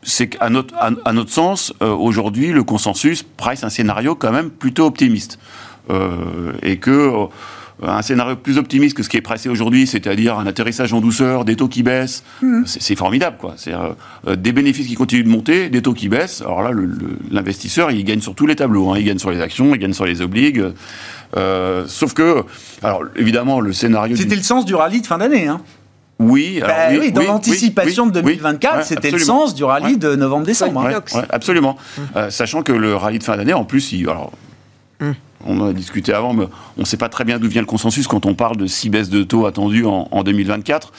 D: c'est qu'à notre, à, notre sens, euh, aujourd'hui, le consensus price un scénario quand même plutôt optimiste. Euh, et que un scénario plus optimiste que ce qui est pressé aujourd'hui, c'est-à-dire un atterrissage en douceur, des taux qui baissent, mmh. c'est formidable, quoi. C'est euh, des bénéfices qui continuent de monter, des taux qui baissent. Alors là, l'investisseur, il gagne sur tous les tableaux. Hein. Il gagne sur les actions, il gagne sur les obligues. Euh, sauf que, alors évidemment, le scénario.
A: C'était le sens du rallye de fin d'année, hein.
D: Oui,
A: alors, bah oui, dans l'anticipation de 2024, c'était le sens du rallye de novembre-décembre.
D: Hein. absolument. Mmh. Euh, sachant que le rallye de fin d'année, en plus, il, alors, mmh on en a discuté avant, mais on ne sait pas très bien d'où vient le consensus quand on parle de six baisses de taux attendues en, 2024.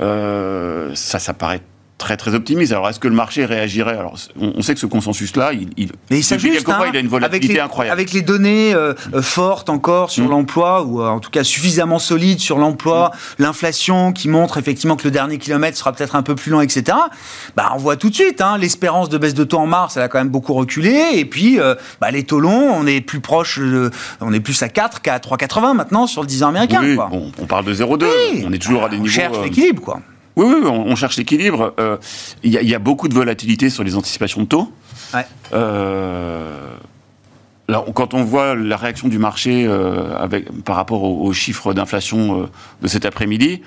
D: Euh, ça, ça paraît très très optimiste. Alors est-ce que le marché réagirait? Alors on, sait que ce consensus-là, il, il,
A: Mais il s'ajuste. Hein, il a une volatilité incroyable. Avec les données euh, euh, fortes encore sur mm. l'emploi ou euh, en tout cas suffisamment solides sur l'emploi, mm. l'inflation qui montre effectivement que le dernier kilomètre sera peut-être un peu plus long, etc. Bah on voit tout de suite. Hein, l'espérance de baisse de taux en mars, elle a quand même beaucoup reculé. Et puis bah, les taux longs, on est plus proche, on est plus à 4 qu'à 3,80 maintenant sur le 10 ans américain.
D: Oui, Bon, on parle de 0,2. On est toujours à des niveaux.
A: On cherche l'équilibre, quoi.
D: Oui, oui, on, cherche l'équilibre. Il y, a beaucoup de volatilité sur les anticipations de taux. Ouais. Alors, quand on voit la réaction du marché avec, par rapport aux, chiffres d'inflation de cet après-midi,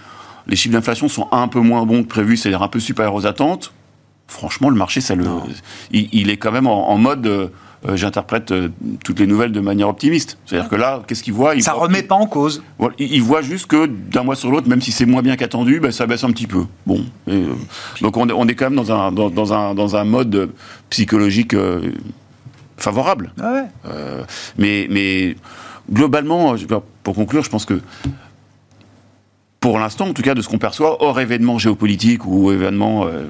D: les chiffres d'inflation sont un peu moins bons que prévu, c'est-à-dire un peu supérieurs aux attentes. Franchement, le marché, ça le, il, est quand même en, mode. Euh, j'interprète euh, toutes les nouvelles de manière optimiste. C'est-à-dire que là, qu'est-ce qu'il voit? Il
A: Ça ne remet pas en cause.
D: il, voit juste que d'un mois sur l'autre, même si c'est moins bien qu'attendu, ben, ça baisse un petit peu. Bon. Euh, donc on, on, est quand même dans un, dans, un, dans un mode psychologique favorable. Ah ouais. mais, mais globalement, pour conclure, je pense que pour l'instant, en tout cas, de ce qu'on perçoit, hors événement géopolitique ou événement euh,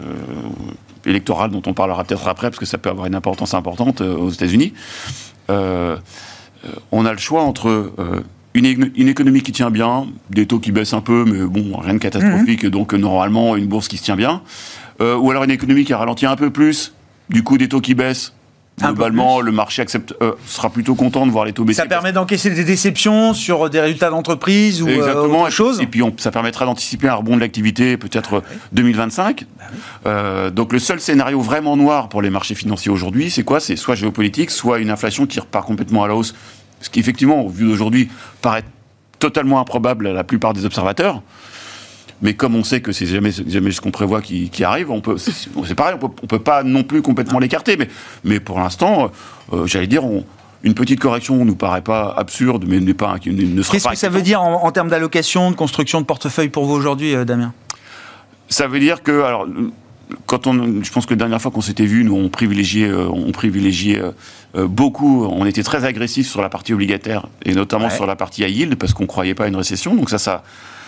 D: électoral dont on parlera peut-être après, parce que ça peut avoir une importance importante euh, aux États-Unis, euh, on a le choix entre une, économie qui tient bien, des taux qui baissent un peu, mais bon, rien de catastrophique, mhm. donc normalement une bourse qui se tient bien, ou alors une économie qui a ralenti un peu plus, du coup des taux qui baissent, Globalement, le marché accepte, euh, sera plutôt content de voir les taux baisser.
A: Ça permet d'encaisser des déceptions sur des résultats d'entreprise ou euh, Exactement, autre chose.
D: Et puis ça permettra d'anticiper un rebond de l'activité peut-être 2025. Ah bah euh, donc le seul scénario vraiment noir pour les marchés financiers aujourd'hui, c'est quoi? C'est soit géopolitique, soit une inflation qui repart complètement à la hausse. Ce qui effectivement, au vu d'aujourd'hui, paraît totalement improbable à la plupart des observateurs. Mais comme on sait que c'est jamais, jamais ce qu'on prévoit qui, arrive, on peut, c'est pareil, on peut, peut pas non plus complètement l'écarter. Mais, mais pour l'instant, euh, j'allais dire, une petite correction ne nous paraît pas absurde, mais n'est pas,
A: ne sera Qu'est-ce que ça veut dire en, termes d'allocation, de construction de portefeuille pour vous aujourd'hui, euh, Damien?
D: Ça veut dire que, alors, quand on, je pense que la dernière fois qu'on s'était vu, nous on privilégiait, euh, on privilégiait beaucoup, on était très agressif sur la partie obligataire et notamment sur la partie high yield parce qu'on croyait pas à une récession. Donc ça, ça,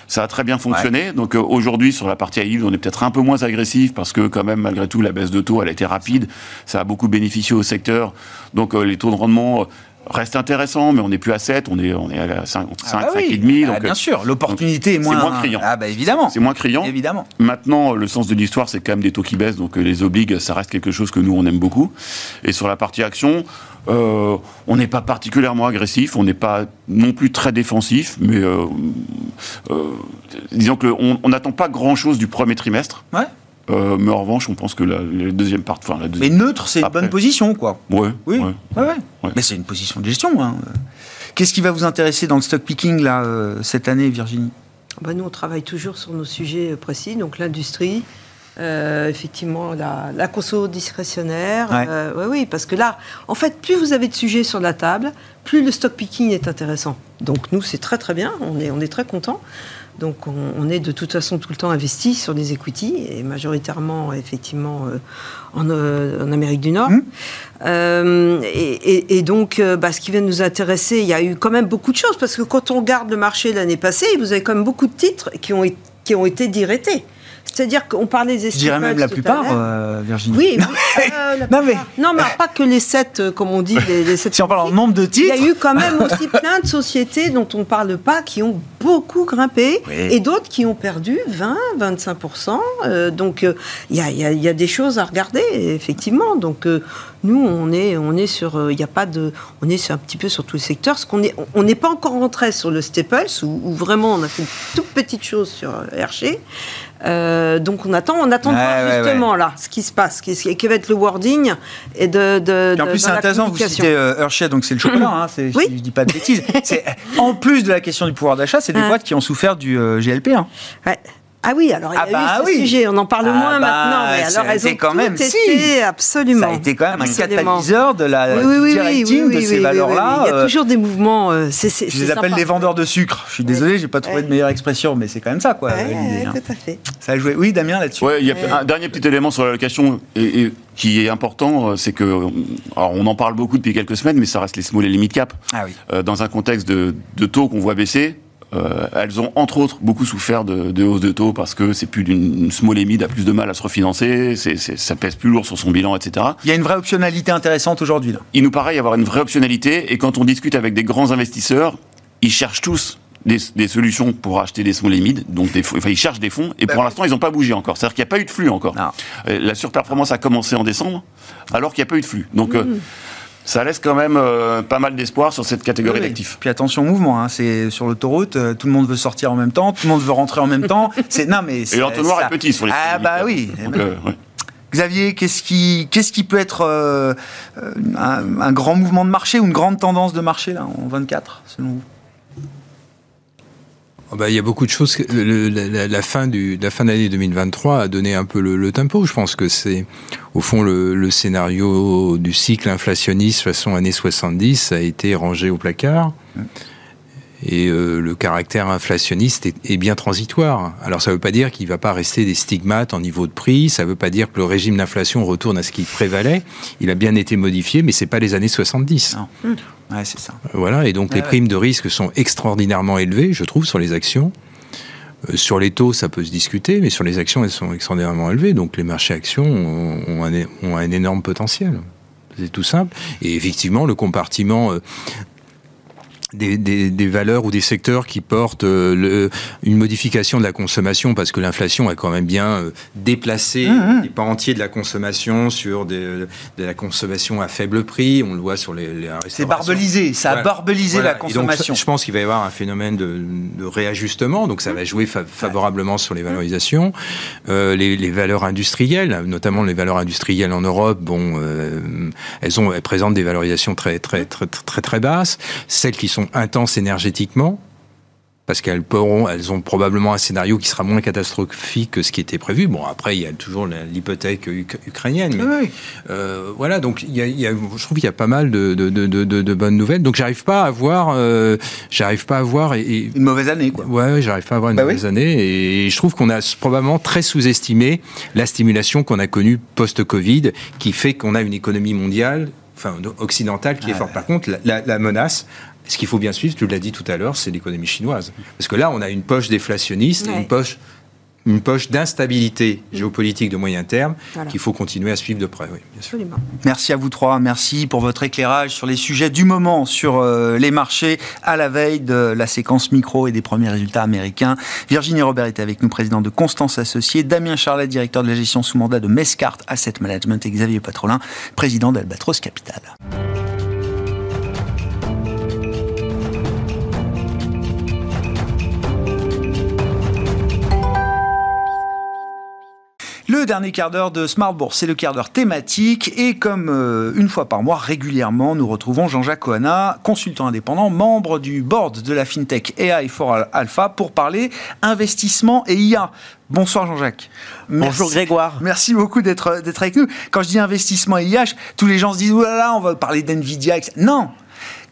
D: ça a très bien fonctionné. Donc euh, aujourd'hui, sur la partie high on est peut-être un peu moins agressif parce que quand même, malgré tout, la baisse de taux, elle a été rapide. Ça a beaucoup bénéficié au secteur. Donc euh, les taux de rendement euh, restent intéressants, mais on n'est plus à 7, on est, on est à 5, 5, ah bah
A: demi. Ah, bien sûr, l'opportunité est moins,
D: moins criant.
A: Ah bah évidemment.
D: C'est moins criant.
A: Évidemment.
D: Maintenant, le sens de l'histoire, c'est quand même des taux qui baissent, donc les obligues, ça reste quelque chose que nous, on aime beaucoup. Et sur la partie action, euh, on n'est pas particulièrement agressif, on n'est pas non plus très défensif, mais euh, euh, disons qu'on n'attend pas grand-chose du premier trimestre. Ouais. Mais en revanche, on pense que la, deuxième partie. Enfin,
A: mais neutre, c'est une bonne position, quoi.
D: Ouais,
A: oui. Ouais. Ouais, mais c'est une position de gestion. Hein. Qu'est-ce qui va vous intéresser dans le stock picking là cette année, Virginie?
C: Bah, Nous, on travaille toujours sur nos sujets précis, donc l'industrie, euh, effectivement, la, la conso discrétionnaire. Euh, oui, parce que là, en fait, plus vous avez de sujets sur la table, plus le stock picking est intéressant. Donc nous, c'est très très bien, on est, on est très content. Donc on, est de toute façon tout le temps investi sur des equities, et majoritairement effectivement euh, en, en, Amérique du Nord. Mmh. Et, et, donc bah, ce qui vient de nous intéresser, il y a eu quand même beaucoup de choses, parce que quand on regarde le marché l'année passée, vous avez quand même beaucoup de titres qui ont, qui ont été directés. C'est-à-dire qu'on parlait des
A: Je dirais même la plupart, euh, Virginie.
C: Oui, (laughs) euh, non, mais... non, mais pas que les sept, euh, comme on dit, les, sept. (laughs)
A: Si on parle en nombre de titres.
C: Il y a eu quand même (laughs) aussi plein de sociétés dont on ne parle pas qui ont beaucoup grimpé et d'autres qui ont perdu 20, 25%. donc il y a, y, a, des choses à regarder, effectivement. Donc nous, on est, on est sur, il n'y a pas de, on est sur un petit peu sur tous les secteurs. Ce qu'on est, on n'est pas encore rentré sur le Staples où, vraiment on a fait une toute petite chose sur Hershey. Euh, donc on attend, on attend justement là ce qui se passe, qui, qui va être le wording et de. de
A: en plus c'est intéressant, vous citez euh, Hershey, donc c'est le chocolat, hein, oui. je dis pas de bêtises. (laughs) en plus de la question du pouvoir d'achat, c'est des boîtes qui ont souffert du euh, GLP. Hein.
C: Ouais. Ah oui, alors il y a ah bah eu ce sujet, on en parle ah moins bah, maintenant, mais alors elles ont quand même, été absolument. Ça
A: a été quand même un catalyseur de la oui, oui, directive de ces valeurs-là.
C: Il y a euh, toujours des mouvements. Euh,
A: je les appelle les vendeurs de sucre. Je suis désolé, j'ai pas trouvé de meilleure expression, mais c'est quand même ça, quoi.
C: Hein. Tout à fait.
A: Ça a joué. Oui, Damien, là-dessus.
D: Ouais, il y a un dernier petit élément sur la question et, qui est important, euh, c'est que, alors on en parle beaucoup depuis quelques semaines, mais ça reste les small et les mid cap. Ah oui. dans un contexte de, de taux qu'on voit baisser, euh, elles ont entre autres beaucoup souffert de, de hausse de taux parce que c'est plus d'une small et mid a plus de mal à se refinancer, c'est, ça pèse plus lourd sur son bilan, etc.
A: Il y a une vraie optionnalité intéressante aujourd'hui.
D: Il nous paraît y avoir une vraie optionnalité et quand on discute avec des grands investisseurs, ils cherchent tous des, des, solutions pour acheter des small et mid, donc des, enfin, ils cherchent des fonds, et ben pour l'instant, ils n'ont pas bougé encore. C'est-à-dire qu'il n'y a pas eu de flux encore. Euh, la surperformance a commencé en décembre, alors qu'il n'y a pas eu de flux. Donc, euh, mmh. Ça laisse quand même euh, pas mal d'espoir sur cette catégorie d'actifs.
A: Puis attention au mouvement, hein, c'est sur l'autoroute, euh, tout le monde veut sortir en même temps, tout le monde veut rentrer en même temps. (laughs) C'est non mais
D: et l'entonnoir est petit sur les.
A: Ah bah oui. Euh, Xavier, qu'est-ce qui, qu'est-ce qui peut être un, un, grand mouvement de marché ou une grande tendance de marché là en 24 selon vous?
E: Bah, il y a beaucoup de choses. la, la, fin du, la fin d'année 2023 a donné un peu le, tempo. Je pense que c'est, au fond, le, scénario du cycle inflationniste façon années 70 a été rangé au placard. Et euh, le caractère inflationniste est, bien transitoire. Alors ça ne veut pas dire qu'il ne va pas rester des stigmates en niveau de prix, ça ne veut pas dire que le régime d'inflation retourne à ce qui prévalait. Il a bien été modifié, mais ce n'est pas les années 70.
A: Non. Ouais, c'est ça.
E: Voilà, et donc les primes de risque sont extraordinairement élevées, je trouve, sur les actions. Euh, sur les taux, ça peut se discuter, mais sur les actions, elles sont extraordinairement élevées. Donc les marchés actions ont, un, ont un énorme potentiel. C'est tout simple. Et effectivement, le compartiment euh, des, des, des, valeurs ou des secteurs qui portent euh, le, une modification de la consommation parce que l'inflation a quand même bien euh, déplacé mmh, mmh. les pans entiers de la consommation sur des, de la consommation à faible prix. On le voit sur les, les
A: C'est barbelisé, ça a barbelisé la consommation.
E: Donc, je pense qu'il va y avoir un phénomène de, de réajustement, donc ça va jouer favorablement sur les valorisations. Euh, les, les, valeurs industrielles, notamment les valeurs industrielles en Europe, bon, euh, elles ont elles présentent des valorisations très très très très très, très basses. Celles qui sont intenses énergétiquement, parce qu'elles elles ont probablement un scénario qui sera moins catastrophique que ce qui était prévu. Bon, après, il y a toujours l'hypothèque ukrainienne. Mais, euh, voilà, donc il y, a, je trouve qu'il y a pas mal de, de, de, de bonnes nouvelles. Donc j'arrive pas à voir, euh, j'arrive pas à voir et,
A: une mauvaise année, quoi.
E: Ouais, j'arrive pas à voir une bah mauvaise année. Et je trouve qu'on a probablement très sous-estimé la stimulation qu'on a connue post-Covid, qui fait qu'on a une économie mondiale enfin occidentale qui est forte. Par contre, la, la, menace, ce qu'il faut bien suivre, tu l'as dit tout à l'heure, c'est l'économie chinoise. Parce que là, on a une poche déflationniste, une poche une poche d'instabilité géopolitique de moyen terme qu'il faut continuer à suivre de près. Oui,
A: bien Merci à vous trois. Merci pour votre éclairage sur les sujets du moment sur euh, les marchés à la veille de la séquence micro et des premiers résultats américains. Virginie Robert était avec nous, président de Constance Associée. Damien Charlet, directeur de la gestion sous mandat de Mescart Asset Management. Et Xavier Patrolin, président d'Albatros Capital. Le dernier quart d'heure de Smart Bourse, c'est le quart d'heure thématique. Et comme euh, une fois par mois, régulièrement, nous retrouvons Jean-Jacques Coana, consultant indépendant, membre du board de la FinTech AI for Alpha, pour parler investissement et IA. Bonsoir Jean-Jacques.
F: Bonjour Grégoire.
A: Merci beaucoup d'être avec nous. Quand je dis investissement et IA, tous les gens se disent, oh là là, on va parler d'NVIDIA. Non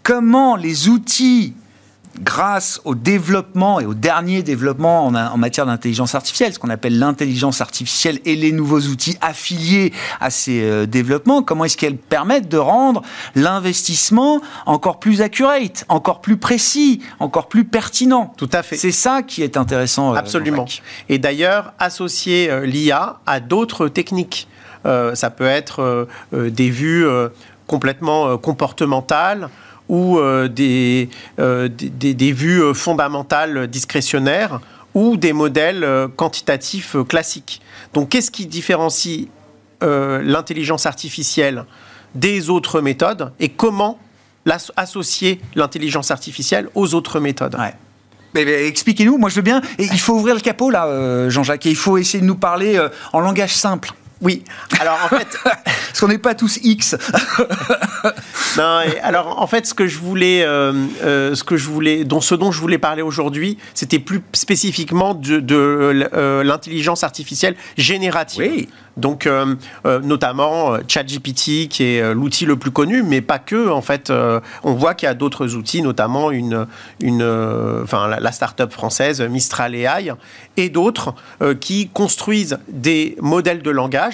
A: Comment les outils grâce au développement et au dernier développement en, matière d'intelligence artificielle, ce qu'on appelle l'intelligence artificielle et les nouveaux outils affiliés à ces euh, développements, comment est-ce qu'elles permettent de rendre l'investissement encore plus accurate, encore plus précis, encore plus pertinent?
F: Tout à fait.
A: C'est ça qui est intéressant.
F: Euh, Absolument. Et d'ailleurs, associer euh, l'IA à d'autres techniques. ça peut être des vues complètement comportementales, ou euh, des, euh, des, des, vues euh, fondamentales discrétionnaires ou des modèles quantitatifs classiques. Donc qu'est-ce qui différencie l'intelligence artificielle des autres méthodes et comment associer l'intelligence artificielle aux autres méthodes?
A: Expliquez-nous, moi je veux bien. Il faut ouvrir le capot là, Jean-Jacques, et il faut essayer de nous parler en langage simple.
F: Oui. Alors en fait, (laughs)
A: parce qu'on n'est pas tous X. (laughs)
F: non. alors en fait, ce que je voulais, euh, euh, ce que je voulais, dont ce dont je voulais parler aujourd'hui, c'était plus spécifiquement de, de euh, l'intelligence artificielle générative.
A: Oui.
F: Donc, notamment ChatGPT, qui est l'outil le plus connu, mais pas que. En fait, on voit qu'il y a d'autres outils, notamment une, une, enfin, la, start-up française Mistral AI et d'autres qui construisent des modèles de langage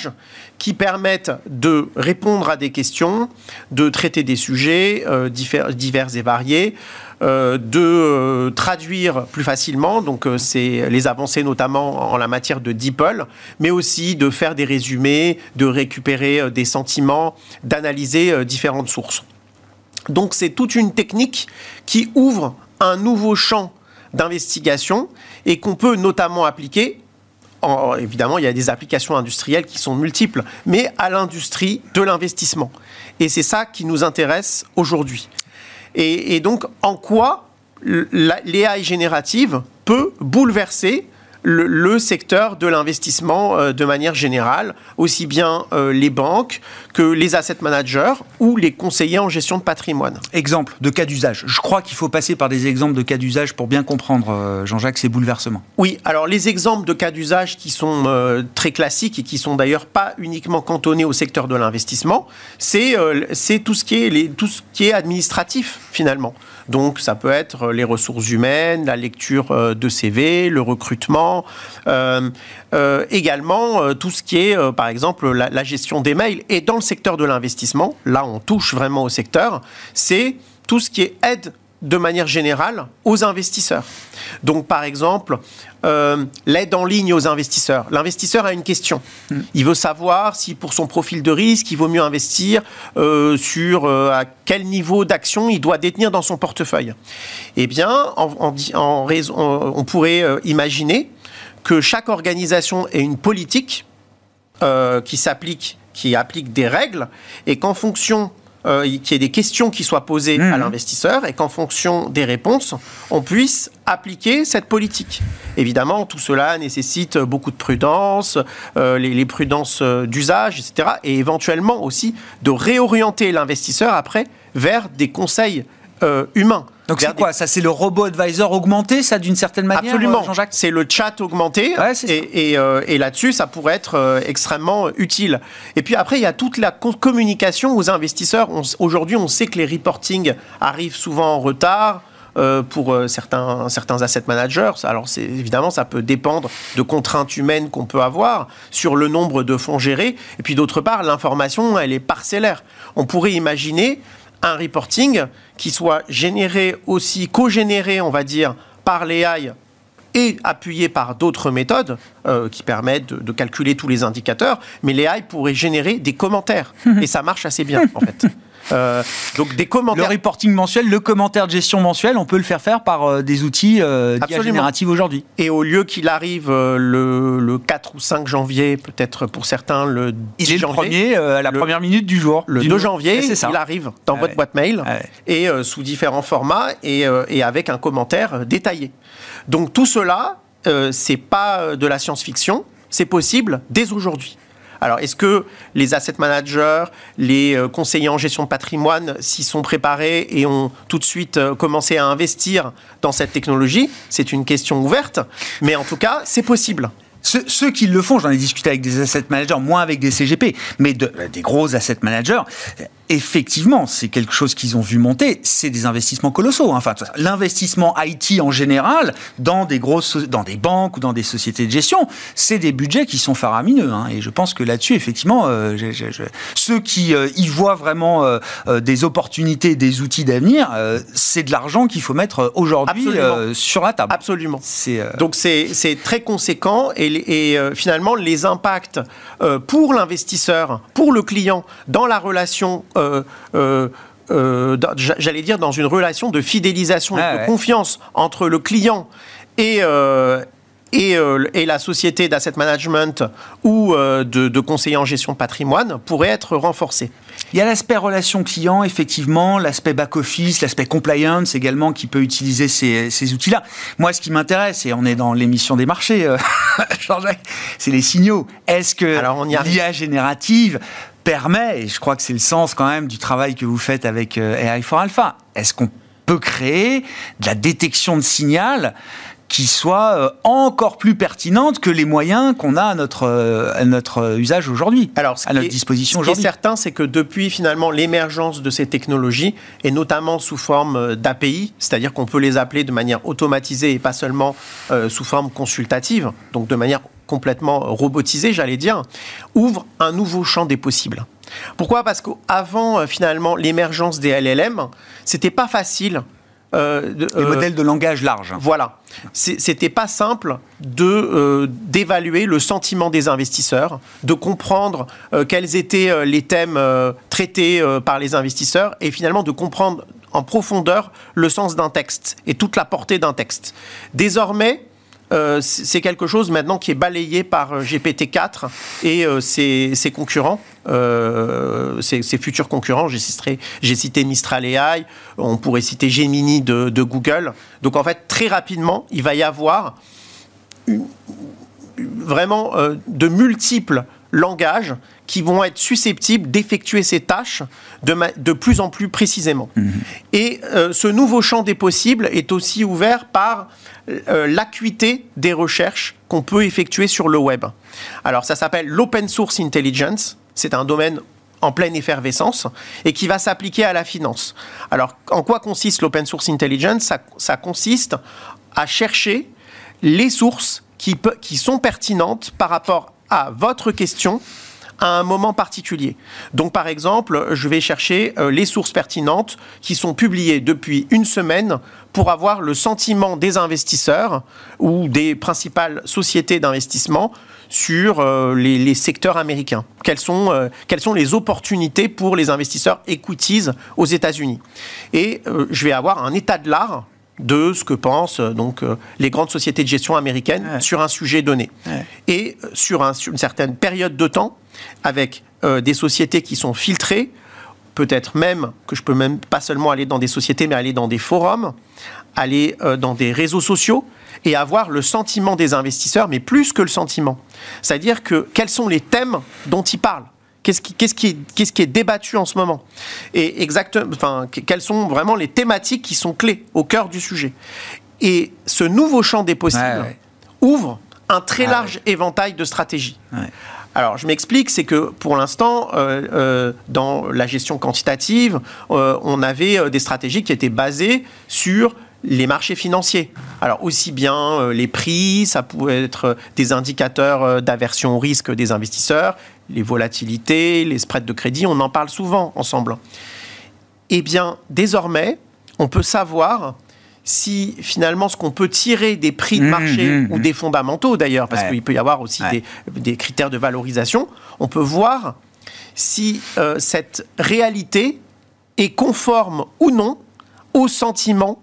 F: qui permettent de répondre à des questions, de traiter des sujets divers et variés. Euh, de euh, traduire plus facilement, donc euh, c'est les avancées notamment en la matière de DeepL, mais aussi de faire des résumés, de récupérer des sentiments, d'analyser différentes sources. Donc c'est toute une technique qui ouvre un nouveau champ d'investigation et qu'on peut notamment appliquer évidemment, il y a des applications industrielles qui sont multiples, mais à l'industrie de l'investissement. Et c'est ça qui nous intéresse aujourd'hui. Et, donc, en quoi l'AI générative peut bouleverser le, secteur de l'investissement euh, de manière générale, aussi bien euh, les banques que les asset managers ou les conseillers en gestion de patrimoine.
A: Exemple de cas d'usage. Je crois qu'il faut passer par des exemples de cas d'usage pour bien comprendre, euh, Jean-Jacques, ces bouleversements.
F: Oui, alors les exemples de cas d'usage qui sont très classiques et qui sont d'ailleurs pas uniquement cantonnés au secteur de l'investissement, c'est tout, ce qui est tout ce qui est administratif finalement. Donc ça peut être les ressources humaines, la lecture euh, de CV, le recrutement, euh, euh, également tout ce qui est par exemple la, gestion des mails. Et dans le secteur de l'investissement, là on touche vraiment au secteur, c'est tout ce qui est aide de manière générale aux investisseurs. Donc par exemple, euh, l'aide en ligne aux investisseurs. L'investisseur a une question. Hmm. Il veut savoir si pour son profil de risque, il vaut mieux investir euh, sur euh, à quel niveau d'action il doit détenir dans son portefeuille. Eh bien, en, on pourrait imaginer que chaque organisation ait une politique qui s'applique, qui applique des règles, et qu'en fonction euh, qu'il y ait des questions qui soient posées à mhm. l'investisseur et qu'en fonction des réponses, on puisse appliquer cette politique. Évidemment, tout cela nécessite beaucoup de prudence, euh, les, prudences euh, d'usage, etc. Et éventuellement aussi de réorienter l'investisseur après vers des conseils humains.
A: Donc c'est quoi? Ça, c'est le robot advisor augmenté, ça, d'une certaine manière
F: Absolument. Jean-Jacques? C'est le chat augmenté. et, euh, et, là-dessus, ça pourrait être euh, extrêmement utile. Et puis après, il y a toute la communication aux investisseurs. Aujourd'hui, on sait que les reportings arrivent souvent en retard. Euh, pour certains, certains asset managers. Alors, évidemment, ça peut dépendre de contraintes humaines qu'on peut avoir sur le nombre de fonds gérés. Et puis, d'autre part, l'information, elle est parcellaire. On pourrait imaginer un reporting qui soit généré aussi, co-généré, on va dire, par l'AI et appuyé par d'autres méthodes euh, qui permettent de, calculer tous les indicateurs, mais l'AI pourrait générer des commentaires. (laughs) et ça marche assez bien, en fait.
A: Euh, donc des commentaires. Le reporting mensuel, le commentaire de gestion mensuel, on peut le faire faire par euh, des outils euh, génératifs aujourd'hui.
F: Et au lieu qu'il arrive le, 4 ou 5 janvier, peut-être pour certains le 10
A: il est
F: janvier.
A: Le premier, à la première minute du jour.
F: Le 2 janvier, il arrive dans votre boîte mail et sous différents formats et, et, avec un commentaire détaillé. Donc tout cela, c'est pas de la science-fiction, c'est possible dès aujourd'hui. Alors, est-ce que les asset managers, les euh, conseillers en gestion de patrimoine s'y sont préparés et ont tout de suite euh, commencé à investir dans cette technologie? C'est une question ouverte, mais en tout cas, c'est possible.
A: Ceux, qui le font, j'en ai discuté avec des asset managers, moins avec des CGP, mais de, des gros asset managers, effectivement, c'est quelque chose qu'ils ont vu monter. C'est des investissements colossaux. Hein. Enfin, l'investissement IT en général, dans des grosses, dans des banques ou dans des sociétés de gestion, c'est des budgets qui sont faramineux. Hein. Et je pense que là-dessus, effectivement, euh, ceux qui euh, y voient vraiment euh, des opportunités, des outils d'avenir, c'est de l'argent qu'il faut mettre aujourd'hui sur la table.
F: Absolument. Donc c'est très conséquent et, et finalement les impacts pour l'investisseur, pour le client, dans la relation j'allais dire, dans une relation de fidélisation et de confiance entre le client et, et, et, la société d'asset management ou de, de, conseiller en gestion de patrimoine pourrait être renforcée.
A: Il y a l'aspect relation client, effectivement, l'aspect back-office, l'aspect compliance également qui peut utiliser ces, ces outils-là. Moi, ce qui m'intéresse, et on est dans l'émission des marchés, (laughs) c'est les signaux. Est-ce que l'IA générative permet, et je crois que c'est le sens quand même du travail que vous faites avec euh, AI for Alpha, est-ce qu'on peut créer de la détection de signal qui soit euh, encore plus pertinente que les moyens qu'on a à notre, euh, à notre usage aujourd'hui,
F: Alors, à notre disposition aujourd'hui. Ce qui est certain, c'est que depuis finalement l'émergence de ces technologies, et notamment sous forme d'API, c'est-à-dire qu'on peut les appeler de manière automatisée et pas seulement sous forme consultative, donc de manière complètement robotisé, j'allais dire, ouvre un nouveau champ des possibles. Pourquoi? Parce qu'avant, euh, finalement, l'émergence des LLM, c'était pas facile.
A: Euh, de, Les euh, modèles de langage large.
F: Voilà. C'était pas simple de d'évaluer le sentiment des investisseurs, de comprendre quels étaient les thèmes traités par les investisseurs et finalement de comprendre en profondeur le sens d'un texte et toute la portée d'un texte. Désormais, euh, c'est quelque chose maintenant qui est balayé par euh, GPT-4 et euh, ses, concurrents, ses, futurs concurrents. J'ai cité, cité, Mistral AI, on pourrait citer Gemini de, Google. Donc en fait, très rapidement, il va y avoir vraiment de multiples langages qui vont être susceptibles d'effectuer ces tâches de, de, plus en plus précisément. Mhm. Et ce nouveau champ des possibles est aussi ouvert par euh, l'acuité des recherches qu'on peut effectuer sur le web. Alors ça s'appelle l'open source intelligence. C'est un domaine en pleine effervescence et qui va s'appliquer à la finance. Alors, en quoi consiste l'open source intelligence? Ça, ça, consiste à chercher les sources qui, qui sont pertinentes par rapport à votre question à un moment particulier. Donc par exemple, je vais chercher euh, les sources pertinentes qui sont publiées depuis une semaine pour avoir le sentiment des investisseurs ou des principales sociétés d'investissement sur euh, les, secteurs américains. Quelles sont, euh, quelles sont les opportunités pour les investisseurs equities aux États-Unis Et je vais avoir un état de l'art de ce que pensent donc les grandes sociétés de gestion américaines sur un sujet donné. Et sur une certaine période de temps, avec euh, des sociétés qui sont filtrées, peut-être même que je peux même pas seulement aller dans des sociétés, mais aller dans des forums, aller euh, dans des réseaux sociaux et avoir le sentiment des investisseurs, mais plus que le sentiment. C'est-à-dire que quels sont les thèmes dont ils parlent Qu'est-ce qui, qu'est-ce, qui est, qu'est-ce qui est débattu en ce moment Et exactement, enfin, quelles sont vraiment les thématiques qui sont clés au cœur du sujet Et ce nouveau champ des possibles ouvre un très large éventail de stratégies. Alors, je m'explique, c'est que pour l'instant, euh, euh, dans la gestion quantitative, euh, on avait des stratégies qui étaient basées sur les marchés financiers. Alors aussi bien les prix, ça pouvait être des indicateurs d'aversion au risque des investisseurs, les volatilités, les spreads de crédit, on en parle souvent ensemble. Eh bien, désormais, on peut savoir si finalement ce qu'on peut tirer des prix de mmh, marché mmh, ou mmh. des fondamentaux d'ailleurs, parce qu'il peut y avoir aussi des, critères de valorisation, on peut voir si euh, cette réalité est conforme ou non au sentiment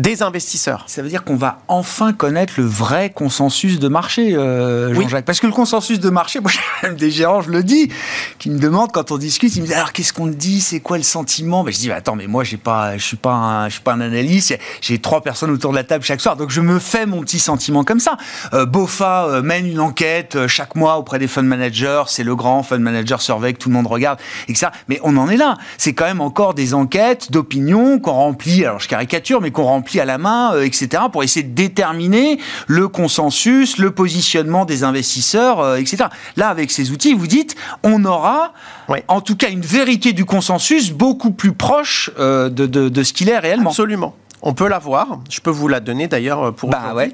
F: des investisseurs.
A: Ça veut dire qu'on va enfin connaître le vrai consensus de marché, euh, Jean-Jacques. Parce que le consensus de marché, (laughs) moi j'ai même des gérants, je le dis, qui me demandent quand on discute, ils me disent alors qu'est-ce qu'on dit, c'est quoi le sentiment? Ben, Je dis bah, attends, mais moi j'ai pas, je suis pas, un, je suis pas un analyste. J'ai trois personnes autour de la table chaque soir, donc je me fais mon petit sentiment comme ça. Euh, Bofa euh, mène une enquête euh, chaque mois auprès des fund managers, c'est le grand fund manager survey que tout le monde regarde et que ça. Mais on en est là. C'est quand même encore des enquêtes d'opinion qu'on remplit. Alors je caricature, mais qu'on remplit à la main, euh, etc., pour essayer de déterminer le consensus, le positionnement des investisseurs, euh, etc. Là, avec ces outils, vous dites, on aura, en tout cas, une vérité du consensus beaucoup plus proche euh, de, de, ce qu'il est réellement.
F: Absolument. On peut l'avoir. Je peux vous la donner d'ailleurs pour.
A: Bah ouais.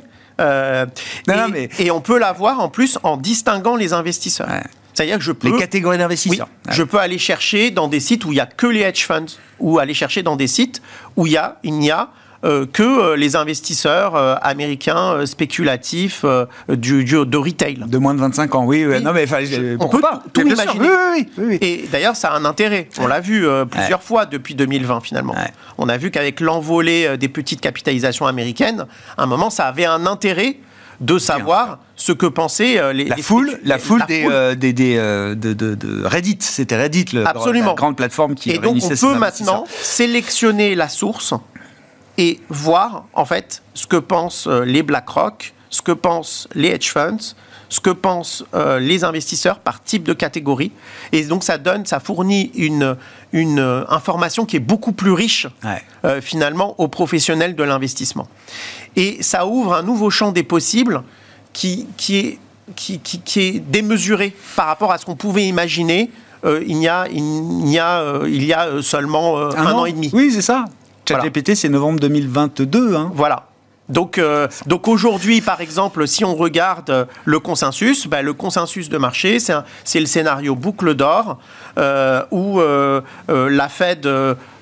F: et, on peut l'avoir en plus en distinguant les investisseurs. C'est-à-dire que je peux.
A: Les catégories d'investisseurs.
F: Je peux aller chercher dans des sites où il n'y a que les hedge funds, ou aller chercher dans des sites où il, y a, il n'y a que euh, les investisseurs euh, américains spéculatifs du, de retail.
A: De moins de 25 ans, oui. Non, mais pourquoi pas
F: Tout imaginer. Oui, oui, Et d'ailleurs, ça a un intérêt. On l'a vu plusieurs fois depuis 2020, finalement. On a vu qu'avec l'envolée des petites capitalisations américaines, à un moment, ça avait un intérêt de savoir ce que pensaient les
A: la foule, la foule des, des, de, de, Reddit, c'était Reddit, le,
F: Absolument. la
A: grande plateforme qui
F: et donc on peut maintenant sélectionner la source et voir en fait ce que pensent euh, les BlackRock, ce que pensent les hedge funds, ce que pensent euh, les investisseurs par type de catégorie. Et donc ça donne, ça fournit une, une euh, information qui est beaucoup plus riche finalement aux professionnels de l'investissement. Et ça ouvre un nouveau champ des possibles qui, qui, est, qui, qui, est démesuré par rapport à ce qu'on pouvait imaginer il, y a, il, y a, il y a seulement un, an et demi.
A: Oui, c'est ça. ChatGPT, c'est novembre 2022. Hein.
F: Voilà. Donc, euh, donc aujourd'hui, par exemple, si on regarde le consensus, bah, le consensus de marché, c'est le scénario boucle d'or euh, où euh, la Fed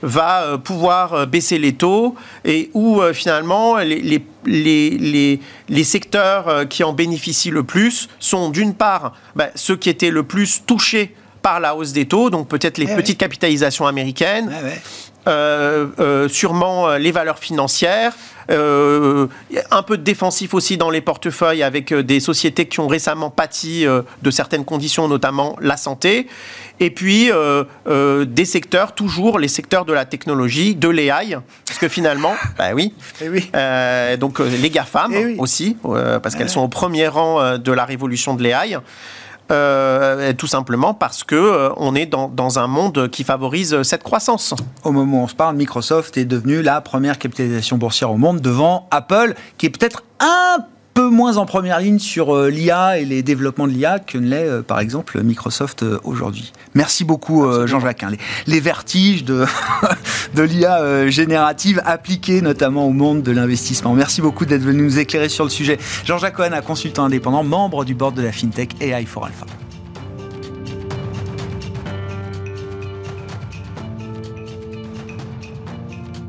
F: va pouvoir baisser les taux et où finalement les, les, les, les, secteurs qui en bénéficient le plus sont d'une part bah, ceux qui étaient le plus touchés par la hausse des taux, donc peut-être les eh petites capitalisations américaines, euh, euh, sûrement euh, les valeurs financières, un peu de défensif aussi dans les portefeuilles avec des sociétés qui ont récemment pâti de certaines conditions, notamment la santé. Et puis des secteurs, toujours les secteurs de la technologie, de l'AI, parce que finalement, (laughs) bah oui, eh oui. donc les GAFAM eh aussi, parce qu'elles sont au premier rang de la révolution de l'AI. Euh, tout simplement parce que euh, on est dans, dans, un monde qui favorise cette croissance.
A: Au moment où on se parle, Microsoft est devenu la première capitalisation boursière au monde devant Apple, qui est peut-être un peu moins en première ligne sur euh, l'IA et les développements de l'IA que ne l'est, par exemple, Microsoft aujourd'hui. Merci beaucoup, Jean-Jacques. Hein. Les, vertiges de, (laughs) de l'IA générative appliquée notamment au monde de l'investissement. Merci beaucoup d'être venu nous éclairer sur le sujet. Jean-Jacques Cohen, un consultant indépendant, membre du board de la FinTech AI for Alpha.